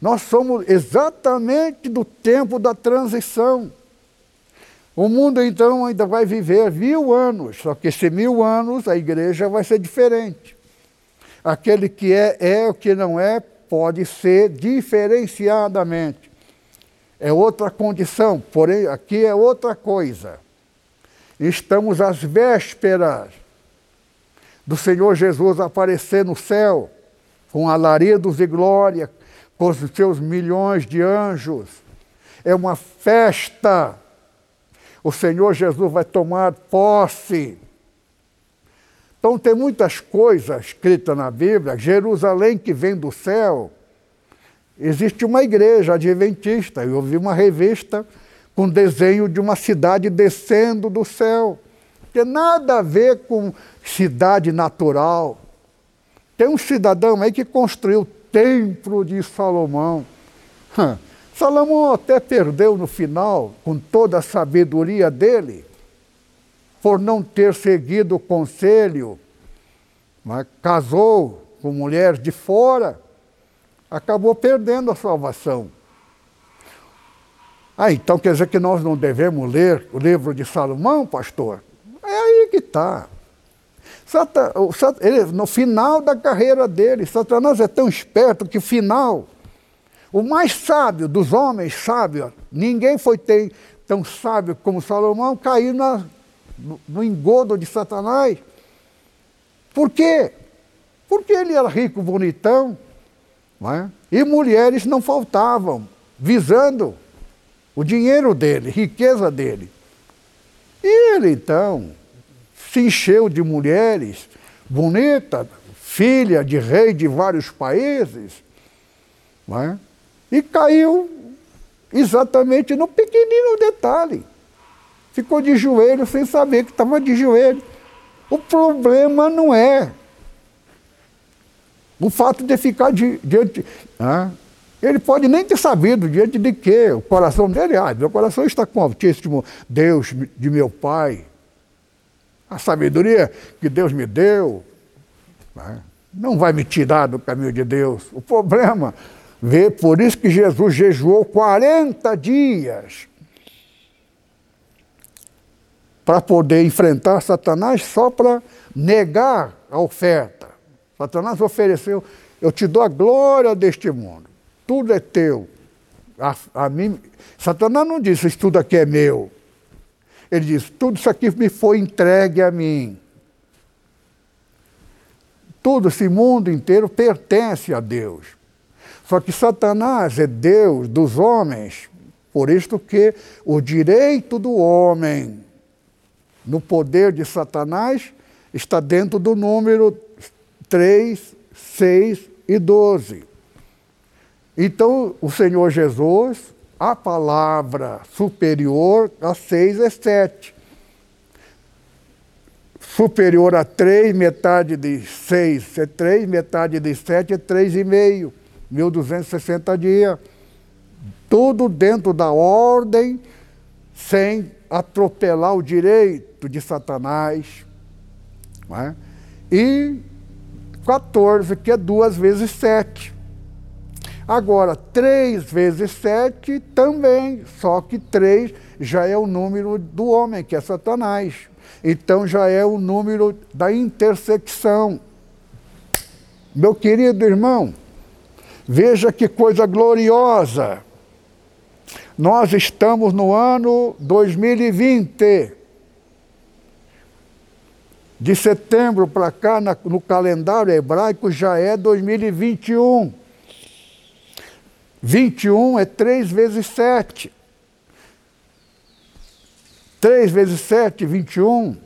nós somos exatamente do tempo da transição. O mundo então ainda vai viver mil anos, só que esse mil anos a igreja vai ser diferente. Aquele que é, é, o que não é, pode ser diferenciadamente. É outra condição, porém aqui é outra coisa. Estamos às vésperas do Senhor Jesus aparecer no céu, com alaridos e glória, com os seus milhões de anjos. É uma festa. O Senhor Jesus vai tomar posse. Então, tem muitas coisas escritas na Bíblia. Jerusalém que vem do céu. Existe uma igreja adventista. Eu vi uma revista com desenho de uma cidade descendo do céu. Tem nada a ver com cidade natural. Tem um cidadão aí que construiu o templo de Salomão. Salomão até perdeu no final, com toda a sabedoria dele, por não ter seguido o conselho, mas casou com mulheres de fora, acabou perdendo a salvação. Ah, então quer dizer que nós não devemos ler o livro de Salomão, pastor? Que está. no final da carreira dele, Satanás é tão esperto que, final, o mais sábio dos homens sábios, ninguém foi tão sábio como Salomão, caiu na, no, no engodo de Satanás. Por quê? Porque ele era rico, bonitão, é? e mulheres não faltavam, visando o dinheiro dele, riqueza dele. E ele então se encheu de mulheres bonitas, filha de rei de vários países, é? e caiu exatamente no pequenino detalhe. Ficou de joelho sem saber que estava de joelho. O problema não é o fato de ficar di, diante. Né? Ele pode nem ter sabido diante de quê. O coração dele, ah, meu coração está com o Altíssimo Deus de meu Pai. A sabedoria que Deus me deu né? não vai me tirar do caminho de Deus. O problema, vê, por isso que Jesus jejuou 40 dias para poder enfrentar Satanás só para negar a oferta. Satanás ofereceu, eu te dou a glória deste mundo, tudo é teu. A, a mim, Satanás não disse, isso tudo aqui é meu. Ele disse, tudo isso aqui me foi entregue a mim. Todo esse mundo inteiro pertence a Deus. Só que Satanás é Deus dos homens, por isto que o direito do homem no poder de Satanás está dentro do número 3, 6 e 12. Então, o Senhor Jesus, a palavra superior a 6 é 7. Superior a 3, metade de 6 é 3, metade de 7 é 3,5. 1.260 dias. Tudo dentro da ordem, sem atropelar o direito de Satanás. É? E 14, que é duas vezes sete. Agora, três vezes sete também, só que três já é o número do homem, que é Satanás. Então já é o número da intersecção. Meu querido irmão, veja que coisa gloriosa. Nós estamos no ano 2020. De setembro para cá, no calendário hebraico, já é 2021. 21 é 3 vezes 7. 3 vezes 7, 21.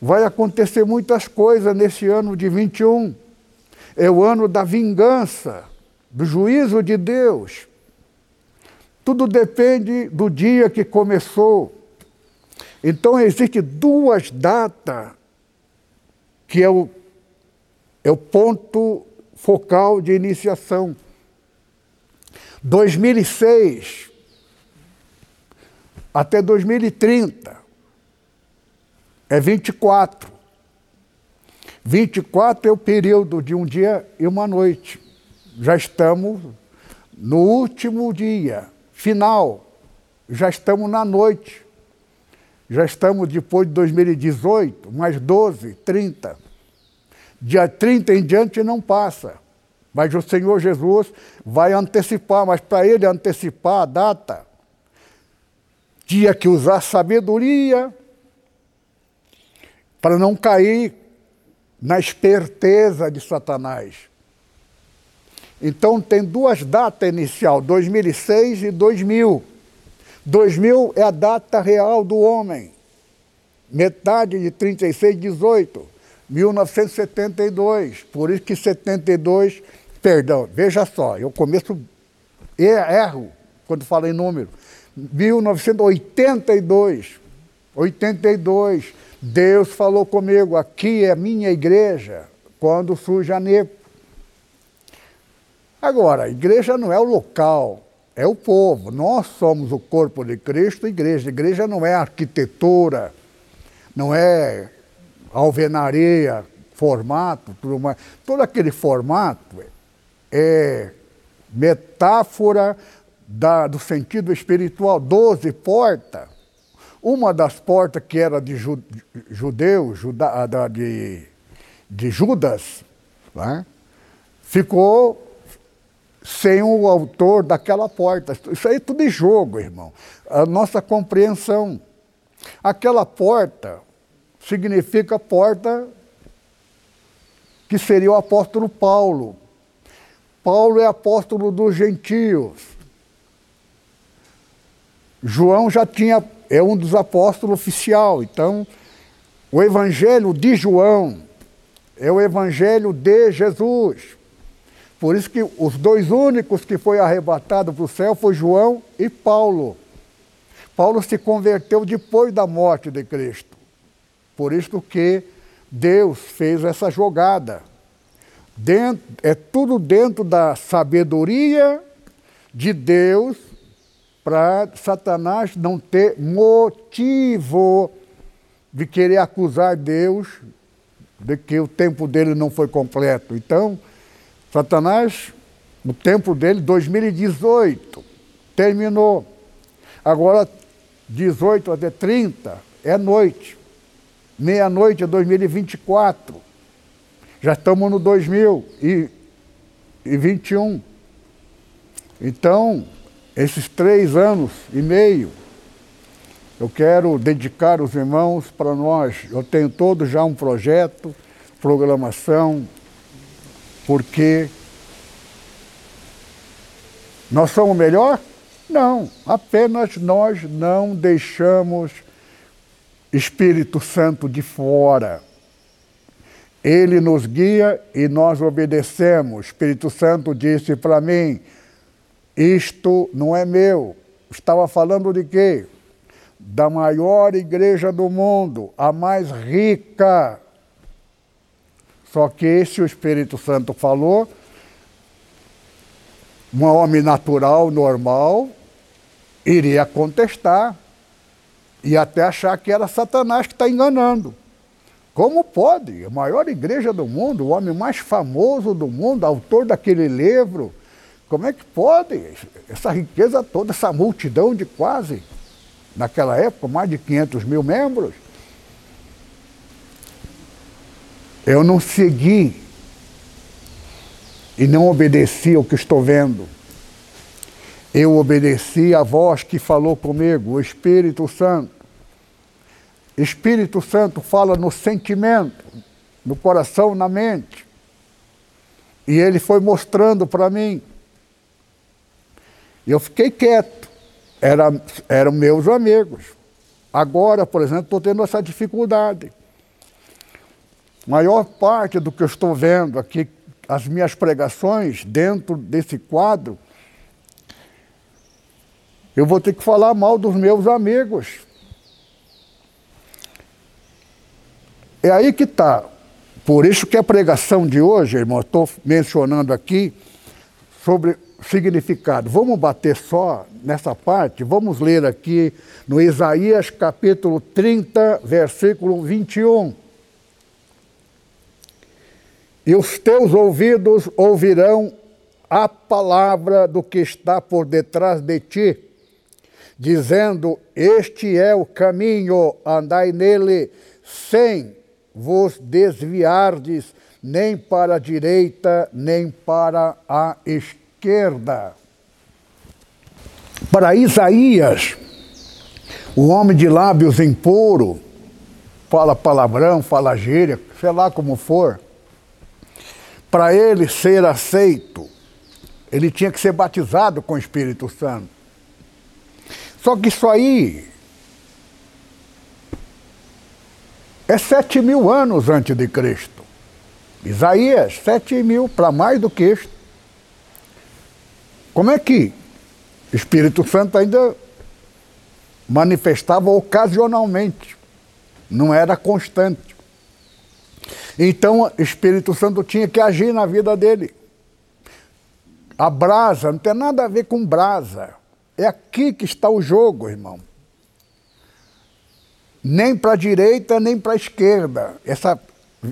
Vai acontecer muitas coisas nesse ano de 21. É o ano da vingança, do juízo de Deus. Tudo depende do dia que começou. Então existem duas datas que é o, é o ponto focal de iniciação. 2006 até 2030 é 24. 24 é o período de um dia e uma noite. Já estamos no último dia final, já estamos na noite. Já estamos depois de 2018, mais 12, 30. Dia 30 em diante não passa. Mas o Senhor Jesus vai antecipar, mas para ele antecipar a data, tinha que usar sabedoria para não cair na esperteza de Satanás. Então tem duas datas inicial, 2006 e 2000. 2000 é a data real do homem. Metade de 36, 18. 1972. Por isso que 72, perdão, veja só, eu começo, erro quando falo em número. 1982. 82. Deus falou comigo, aqui é minha igreja, quando surge a NEPO. Agora, a igreja não é o local, é o povo. Nós somos o corpo de Cristo, igreja. A igreja não é arquitetura, não é alvenaria, formato, tudo mais. Todo aquele formato é metáfora da, do sentido espiritual. Doze portas uma das portas que era de ju, judeu, juda, da, de, de Judas, né, ficou sem o autor daquela porta. Isso aí é tudo de jogo, irmão. A nossa compreensão. Aquela porta significa porta que seria o apóstolo Paulo. Paulo é apóstolo dos gentios. João já tinha é um dos apóstolos oficial. Então, o evangelho de João é o evangelho de Jesus. Por isso que os dois únicos que foi arrebatado para o céu foi João e Paulo. Paulo se converteu depois da morte de Cristo. Por isso que Deus fez essa jogada. Dentro, é tudo dentro da sabedoria de Deus para Satanás não ter motivo de querer acusar Deus de que o tempo dele não foi completo. Então, Satanás, o tempo dele, 2018, terminou. Agora, 18 até 30 é noite. Meia-noite é 2024. Já estamos no 2021. Então, esses três anos e meio, eu quero dedicar os irmãos para nós. Eu tenho todo já um projeto, programação, porque nós somos melhor? Não, apenas nós não deixamos Espírito Santo de fora. Ele nos guia e nós obedecemos. Espírito Santo disse para mim: isto não é meu. Estava falando de quê? Da maior igreja do mundo, a mais rica. Só que esse o Espírito Santo falou, um homem natural, normal, iria contestar e até achar que era Satanás que está enganando. Como pode? A maior igreja do mundo, o homem mais famoso do mundo, autor daquele livro, como é que pode essa riqueza toda, essa multidão de quase, naquela época, mais de 500 mil membros? Eu não segui e não obedeci ao que estou vendo. Eu obedeci à voz que falou comigo, o Espírito Santo. Espírito Santo fala no sentimento, no coração, na mente. E ele foi mostrando para mim eu fiquei quieto. Era, eram meus amigos. Agora, por exemplo, estou tendo essa dificuldade. Maior parte do que eu estou vendo aqui, as minhas pregações dentro desse quadro, eu vou ter que falar mal dos meus amigos. É aí que está. Por isso que a pregação de hoje, irmão, estou mencionando aqui sobre significado. Vamos bater só nessa parte, vamos ler aqui no Isaías capítulo 30, versículo 21. E os teus ouvidos ouvirão a palavra do que está por detrás de ti, dizendo: Este é o caminho, andai nele, sem vos desviardes nem para a direita, nem para a esquerda. Para Isaías, o homem de lábios impuro, fala palavrão, fala gíria, sei lá como for, para ele ser aceito, ele tinha que ser batizado com o Espírito Santo. Só que isso aí é sete mil anos antes de Cristo. Isaías, sete mil, para mais do que isto. Como é que Espírito Santo ainda manifestava ocasionalmente, não era constante. Então Espírito Santo tinha que agir na vida dele. A brasa não tem nada a ver com brasa. É aqui que está o jogo, irmão. Nem para a direita, nem para a esquerda. Essa,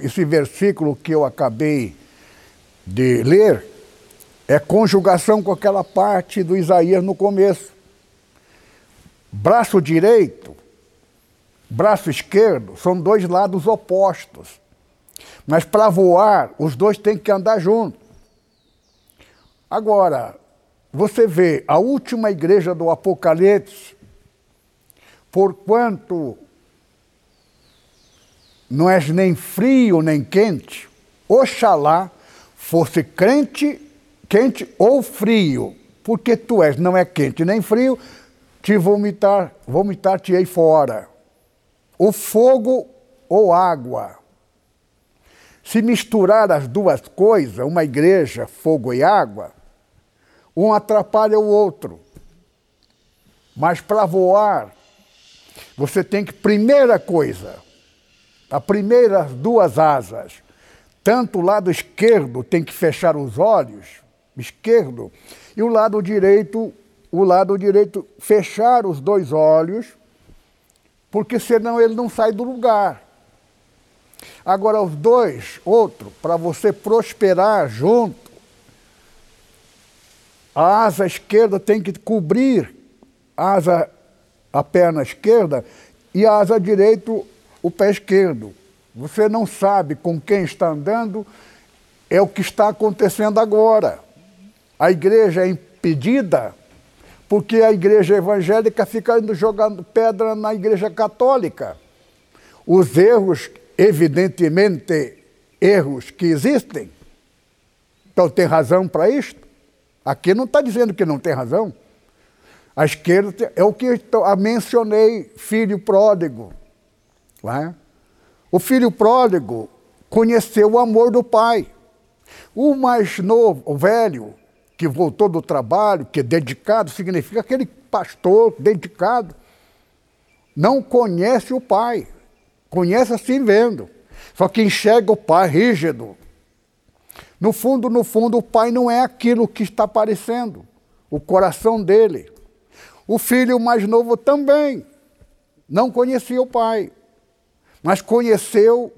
esse versículo que eu acabei de ler é conjugação com aquela parte do Isaías no começo. Braço direito, braço esquerdo são dois lados opostos. Mas para voar, os dois têm que andar juntos. Agora, você vê a última igreja do Apocalipse, porquanto não és nem frio nem quente, oxalá fosse crente, quente ou frio, porque tu és, não é quente nem frio, te vomitar, vomitar-te-ei fora. O fogo ou água. Se misturar as duas coisas, uma igreja, fogo e água, um atrapalha o outro. Mas para voar, você tem que, primeira coisa, a primeiras duas asas, tanto o lado esquerdo tem que fechar os olhos, esquerdo, e o lado direito o lado direito fechar os dois olhos, porque senão ele não sai do lugar. Agora, os dois, outro, para você prosperar junto, a asa esquerda tem que cobrir a asa, a perna esquerda e a asa direita, o pé esquerdo. Você não sabe com quem está andando, é o que está acontecendo agora. A igreja é impedida porque a igreja evangélica fica jogando pedra na igreja católica. Os erros, evidentemente, erros que existem. Então tem razão para isto? Aqui não está dizendo que não tem razão. A esquerda é o que eu mencionei, filho pródigo. É? O filho pródigo conheceu o amor do pai. O mais novo, o velho, que voltou do trabalho, que é dedicado, significa aquele pastor dedicado. Não conhece o pai, conhece assim vendo. Só que enxerga o pai rígido. No fundo, no fundo, o pai não é aquilo que está aparecendo, o coração dele. O filho mais novo também não conhecia o pai, mas conheceu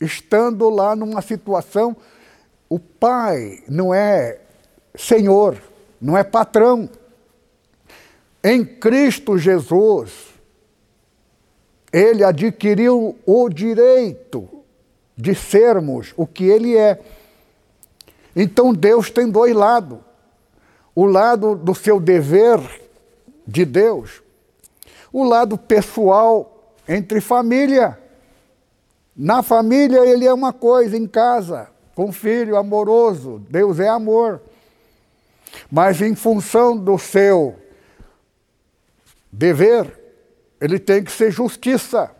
estando lá numa situação. O pai não é senhor, não é patrão. Em Cristo Jesus, ele adquiriu o direito de sermos o que ele é. Então Deus tem dois lados. O lado do seu dever de Deus, o lado pessoal entre família. Na família ele é uma coisa, em casa, com filho amoroso, Deus é amor. Mas em função do seu dever, ele tem que ser justiça.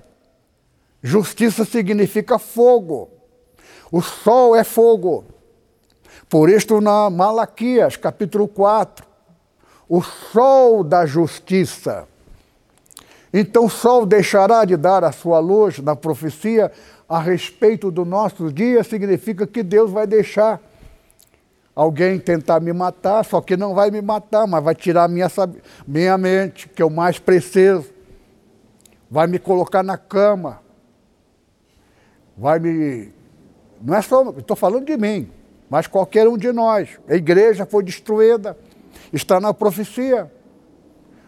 Justiça significa fogo. O sol é fogo. Por isto, na Malaquias, capítulo 4, o sol da justiça. Então, o sol deixará de dar a sua luz na profecia a respeito do nosso dia, significa que Deus vai deixar alguém tentar me matar, só que não vai me matar, mas vai tirar minha, minha mente, que eu mais preciso. Vai me colocar na cama. Vai me. Não é só. Estou falando de mim, mas qualquer um de nós. A igreja foi destruída. Está na profecia.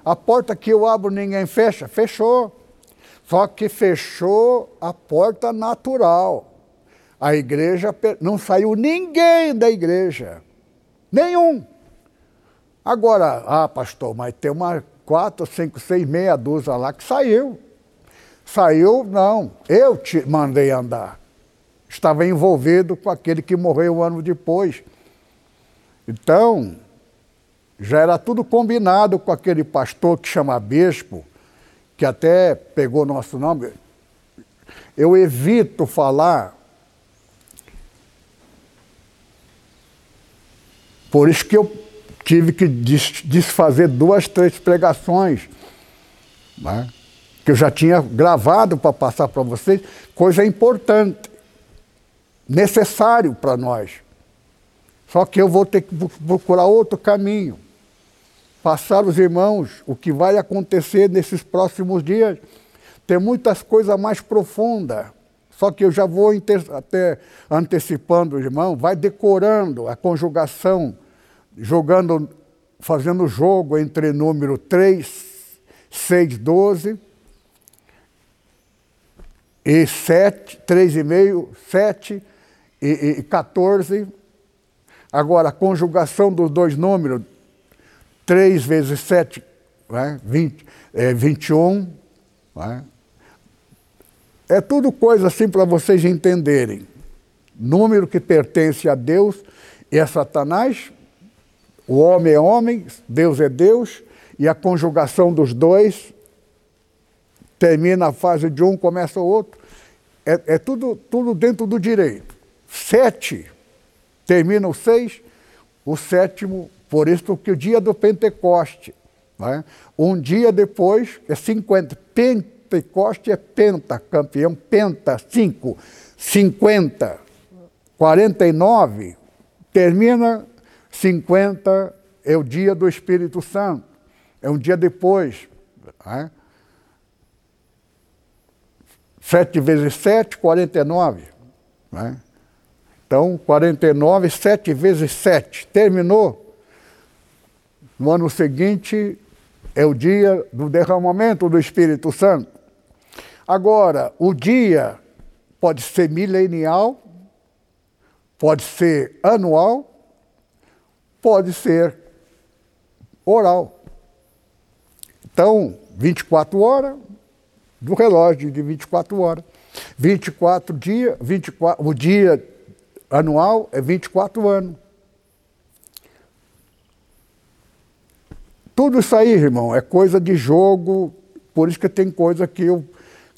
A porta que eu abro ninguém fecha? Fechou. Só que fechou a porta natural. A igreja não saiu ninguém da igreja. Nenhum. Agora, ah, pastor, mas tem uma quatro, cinco, seis, meia dúzia lá que saiu. Saiu, não. Eu te mandei andar. Estava envolvido com aquele que morreu um ano depois. Então, já era tudo combinado com aquele pastor que chama bispo, que até pegou nosso nome. Eu evito falar. Por isso que eu tive que desfazer duas, três pregações, né? que eu já tinha gravado para passar para vocês, coisa importante, necessário para nós. Só que eu vou ter que procurar outro caminho. Passar os irmãos o que vai acontecer nesses próximos dias. Tem muitas coisas mais profundas. Só que eu já vou até antecipando irmão, vai decorando a conjugação, jogando, fazendo jogo entre número 3, 6, 12 e 7, 3,5, 7 e, e 14 Agora, a conjugação dos dois números, 3 vezes 7, né? 20, é, 21. Né? É tudo coisa assim para vocês entenderem. Número que pertence a Deus e a Satanás. O homem é homem, Deus é Deus, e a conjugação dos dois termina a fase de um, começa o outro. É, é tudo, tudo dentro do direito. Sete termina o seis, o sétimo, por isso que o dia do Pentecoste. Né? Um dia depois é 50. Pentecoste é penta, campeão, penta, cinco. 50, 49, termina 50, é o dia do Espírito Santo. É um dia depois. Né? 7 vezes 7, 49. Né? Então, 49, 7 vezes 7. Terminou. No ano seguinte é o dia do derramamento do Espírito Santo. Agora, o dia pode ser milenial, pode ser anual, pode ser oral. Então, 24 horas do relógio de 24 horas. 24 dias, 24, o dia anual é 24 anos. Tudo isso aí, irmão, é coisa de jogo, por isso que tem coisa que eu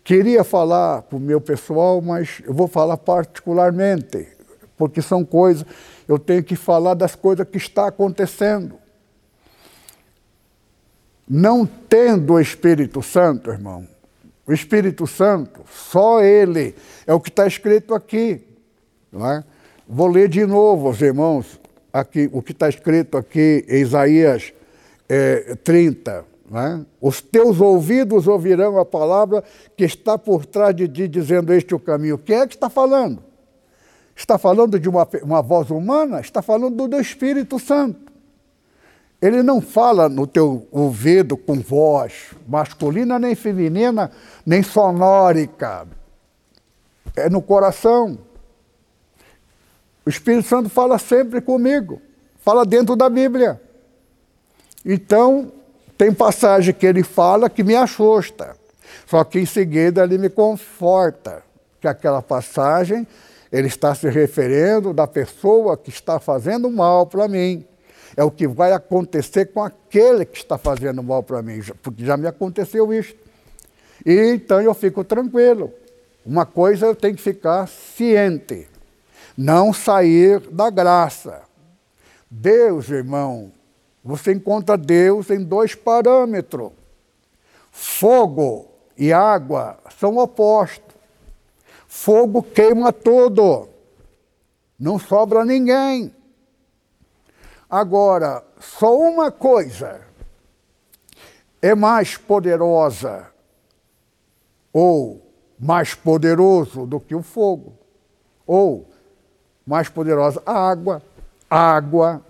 queria falar para o meu pessoal, mas eu vou falar particularmente, porque são coisas, eu tenho que falar das coisas que está acontecendo. Não tendo o Espírito Santo, irmão, o Espírito Santo, só Ele, é o que está escrito aqui, não é? Vou ler de novo, os irmãos, aqui, o que está escrito aqui em Isaías é, 30. Né? Os teus ouvidos ouvirão a palavra que está por trás de ti, dizendo este é o caminho. Quem é que está falando? Está falando de uma, uma voz humana? Está falando do Espírito Santo. Ele não fala no teu ouvido com voz masculina, nem feminina, nem sonórica. É no coração. O Espírito Santo fala sempre comigo, fala dentro da Bíblia. Então, tem passagem que ele fala que me assusta, só que em seguida ele me conforta, que aquela passagem ele está se referindo da pessoa que está fazendo mal para mim. É o que vai acontecer com aquele que está fazendo mal para mim, porque já me aconteceu isso. E então eu fico tranquilo. Uma coisa eu tenho que ficar ciente não sair da graça. Deus, irmão, você encontra Deus em dois parâmetros. Fogo e água são opostos. Fogo queima tudo, não sobra ninguém. Agora, só uma coisa é mais poderosa ou mais poderoso do que o fogo, ou mais poderosa. A água. A água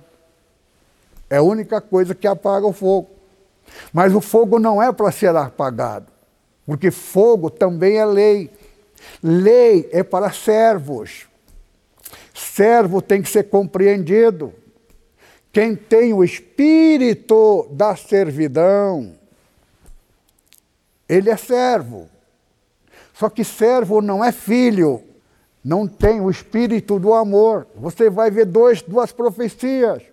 é a única coisa que apaga o fogo. Mas o fogo não é para ser apagado, porque fogo também é lei. Lei é para servos. Servo tem que ser compreendido. Quem tem o espírito da servidão, ele é servo. Só que servo não é filho, não tem o espírito do amor. Você vai ver dois, duas profecias.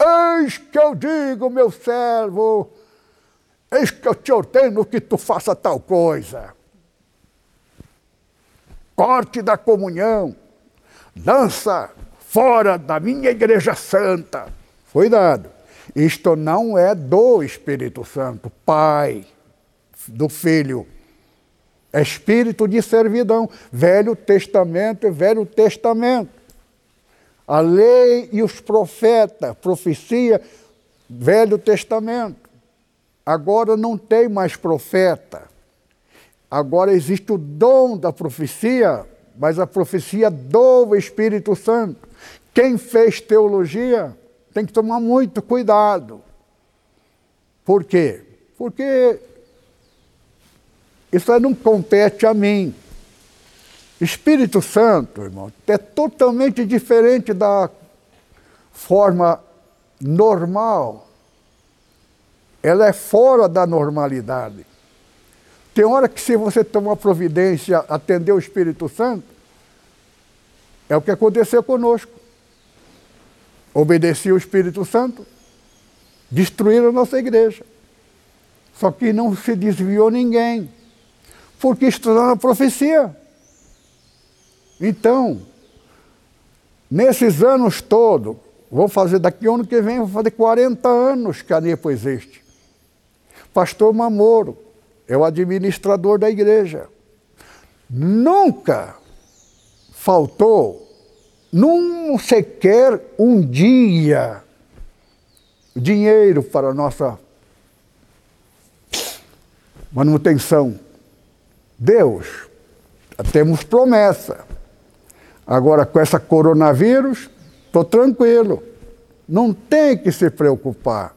Eis que eu digo, meu servo, eis que eu te ordeno que tu faça tal coisa. Corte da comunhão, lança fora da minha igreja santa. Foi dado. Isto não é do Espírito Santo, Pai, do Filho. É espírito de servidão. Velho Testamento Velho Testamento. A lei e os profetas, profecia, Velho Testamento. Agora não tem mais profeta. Agora existe o dom da profecia, mas a profecia do Espírito Santo. Quem fez teologia tem que tomar muito cuidado. Por quê? Porque isso não compete a mim. Espírito Santo, irmão, é totalmente diferente da forma normal. Ela é fora da normalidade. Tem hora que se você tomar providência, atender o Espírito Santo, é o que aconteceu conosco. Obedeci o Espírito Santo, destruíram a nossa igreja. Só que não se desviou ninguém, porque estudaram a profecia. Então, nesses anos todos, vou fazer daqui ano que vem, vou fazer 40 anos que a NEPO existe. Pastor Mamoro é o administrador da igreja. Nunca faltou num sequer um dia dinheiro para a nossa manutenção. Deus, temos promessa. Agora, com essa coronavírus, estou tranquilo. Não tem que se preocupar.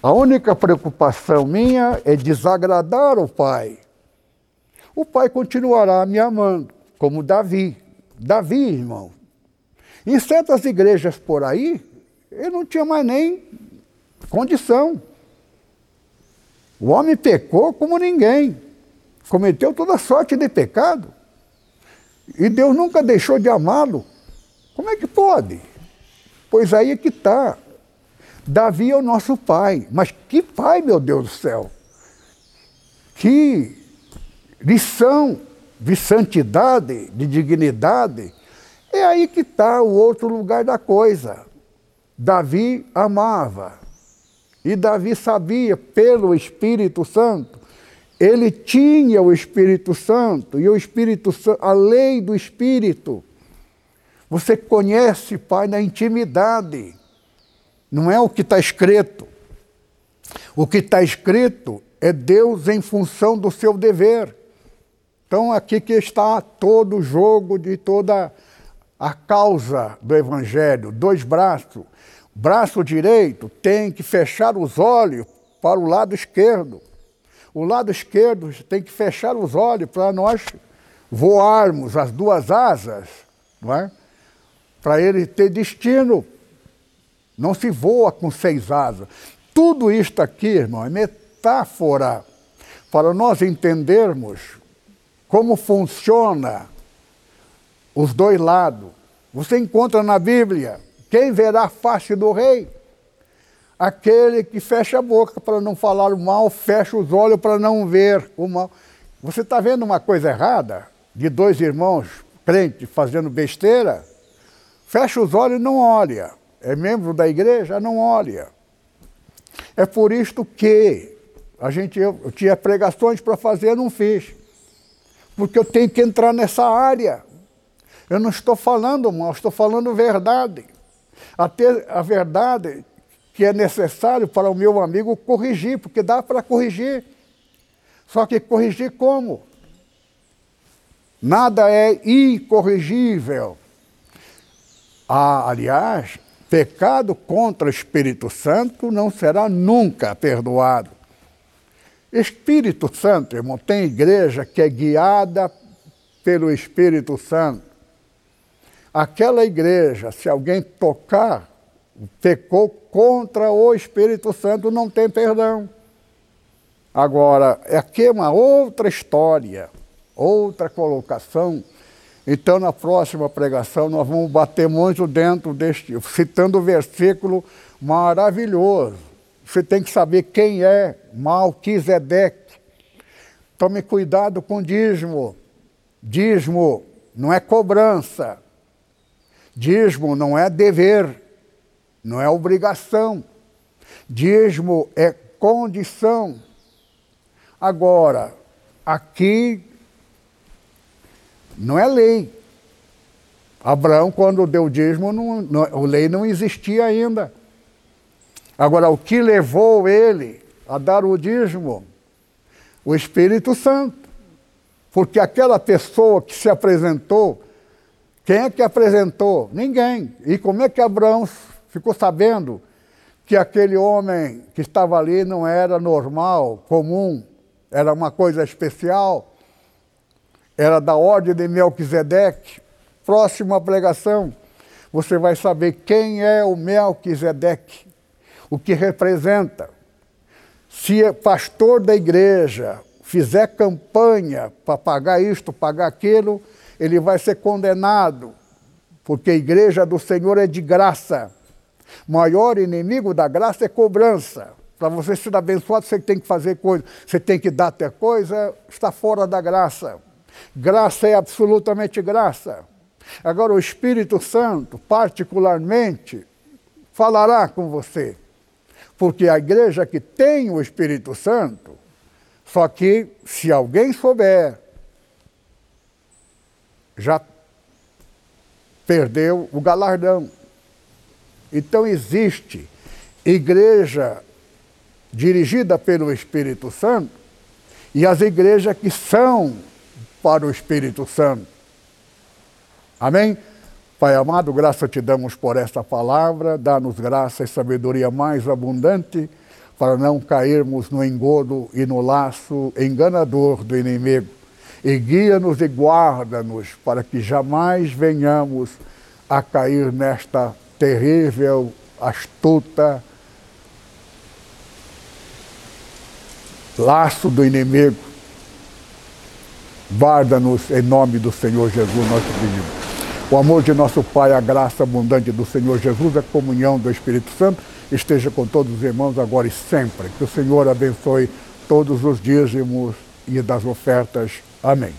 A única preocupação minha é desagradar o Pai. O Pai continuará me amando, como Davi. Davi, irmão, em certas igrejas por aí, ele não tinha mais nem condição. O homem pecou como ninguém, cometeu toda sorte de pecado, e Deus nunca deixou de amá-lo. Como é que pode? Pois aí é que está. Davi é o nosso pai, mas que pai, meu Deus do céu! Que lição de santidade, de dignidade, é aí que está o outro lugar da coisa. Davi amava. E Davi sabia, pelo Espírito Santo, ele tinha o Espírito Santo, e o Espírito a lei do Espírito. Você conhece, Pai, na intimidade. Não é o que está escrito. O que está escrito é Deus em função do seu dever. Então, aqui que está todo o jogo de toda a causa do Evangelho, dois braços. Braço direito tem que fechar os olhos para o lado esquerdo. O lado esquerdo tem que fechar os olhos para nós voarmos as duas asas, não é? para ele ter destino. Não se voa com seis asas. Tudo isto aqui, irmão, é metáfora para nós entendermos como funciona os dois lados. Você encontra na Bíblia: quem verá a face do rei? Aquele que fecha a boca para não falar o mal, fecha os olhos para não ver o mal. Você está vendo uma coisa errada? De dois irmãos crentes fazendo besteira? Fecha os olhos e não olha. É membro da igreja? Não olha. É por isto que a gente, eu, eu tinha pregações para fazer, não fiz. Porque eu tenho que entrar nessa área. Eu não estou falando mal, estou falando verdade. Até a verdade que é necessário para o meu amigo corrigir, porque dá para corrigir. Só que corrigir como? Nada é incorrigível. Ah, aliás, pecado contra o Espírito Santo não será nunca perdoado. Espírito Santo, irmão, tem igreja que é guiada pelo Espírito Santo. Aquela igreja, se alguém tocar, pecou contra o Espírito Santo, não tem perdão. Agora, aqui é uma outra história, outra colocação. Então, na próxima pregação, nós vamos bater muito dentro deste, citando o versículo maravilhoso. Você tem que saber quem é Malquisedeque. Tome cuidado com dízimo. Dízimo não é cobrança. Dízimo não é dever, não é obrigação. Dízimo é condição. Agora, aqui não é lei. Abraão, quando deu dízimo, não, não, a lei não existia ainda. Agora, o que levou ele a dar o dízimo? O Espírito Santo. Porque aquela pessoa que se apresentou, quem é que apresentou? Ninguém. E como é que Abraão ficou sabendo que aquele homem que estava ali não era normal, comum, era uma coisa especial, era da ordem de Melquisedeque. Próxima pregação, você vai saber quem é o Melquisedeque, o que representa. Se pastor da igreja fizer campanha para pagar isto, pagar aquilo, ele vai ser condenado, porque a igreja do Senhor é de graça. Maior inimigo da graça é cobrança. Para você ser abençoado, você tem que fazer coisa, você tem que dar até coisa, está fora da graça. Graça é absolutamente graça. Agora, o Espírito Santo, particularmente, falará com você. Porque a igreja que tem o Espírito Santo, só que se alguém souber, já perdeu o galardão. Então existe igreja dirigida pelo Espírito Santo, e as igrejas que são para o Espírito Santo. Amém? Pai amado, graça te damos por esta palavra, dá-nos graça e sabedoria mais abundante para não cairmos no engodo e no laço enganador do inimigo. E guia-nos e guarda-nos para que jamais venhamos a cair nesta terrível, astuta, laço do inimigo. Guarda-nos em nome do Senhor Jesus, nosso pedimos. O amor de nosso Pai, a graça abundante do Senhor Jesus, a comunhão do Espírito Santo esteja com todos os irmãos agora e sempre. Que o Senhor abençoe todos os dízimos e das ofertas. Amém.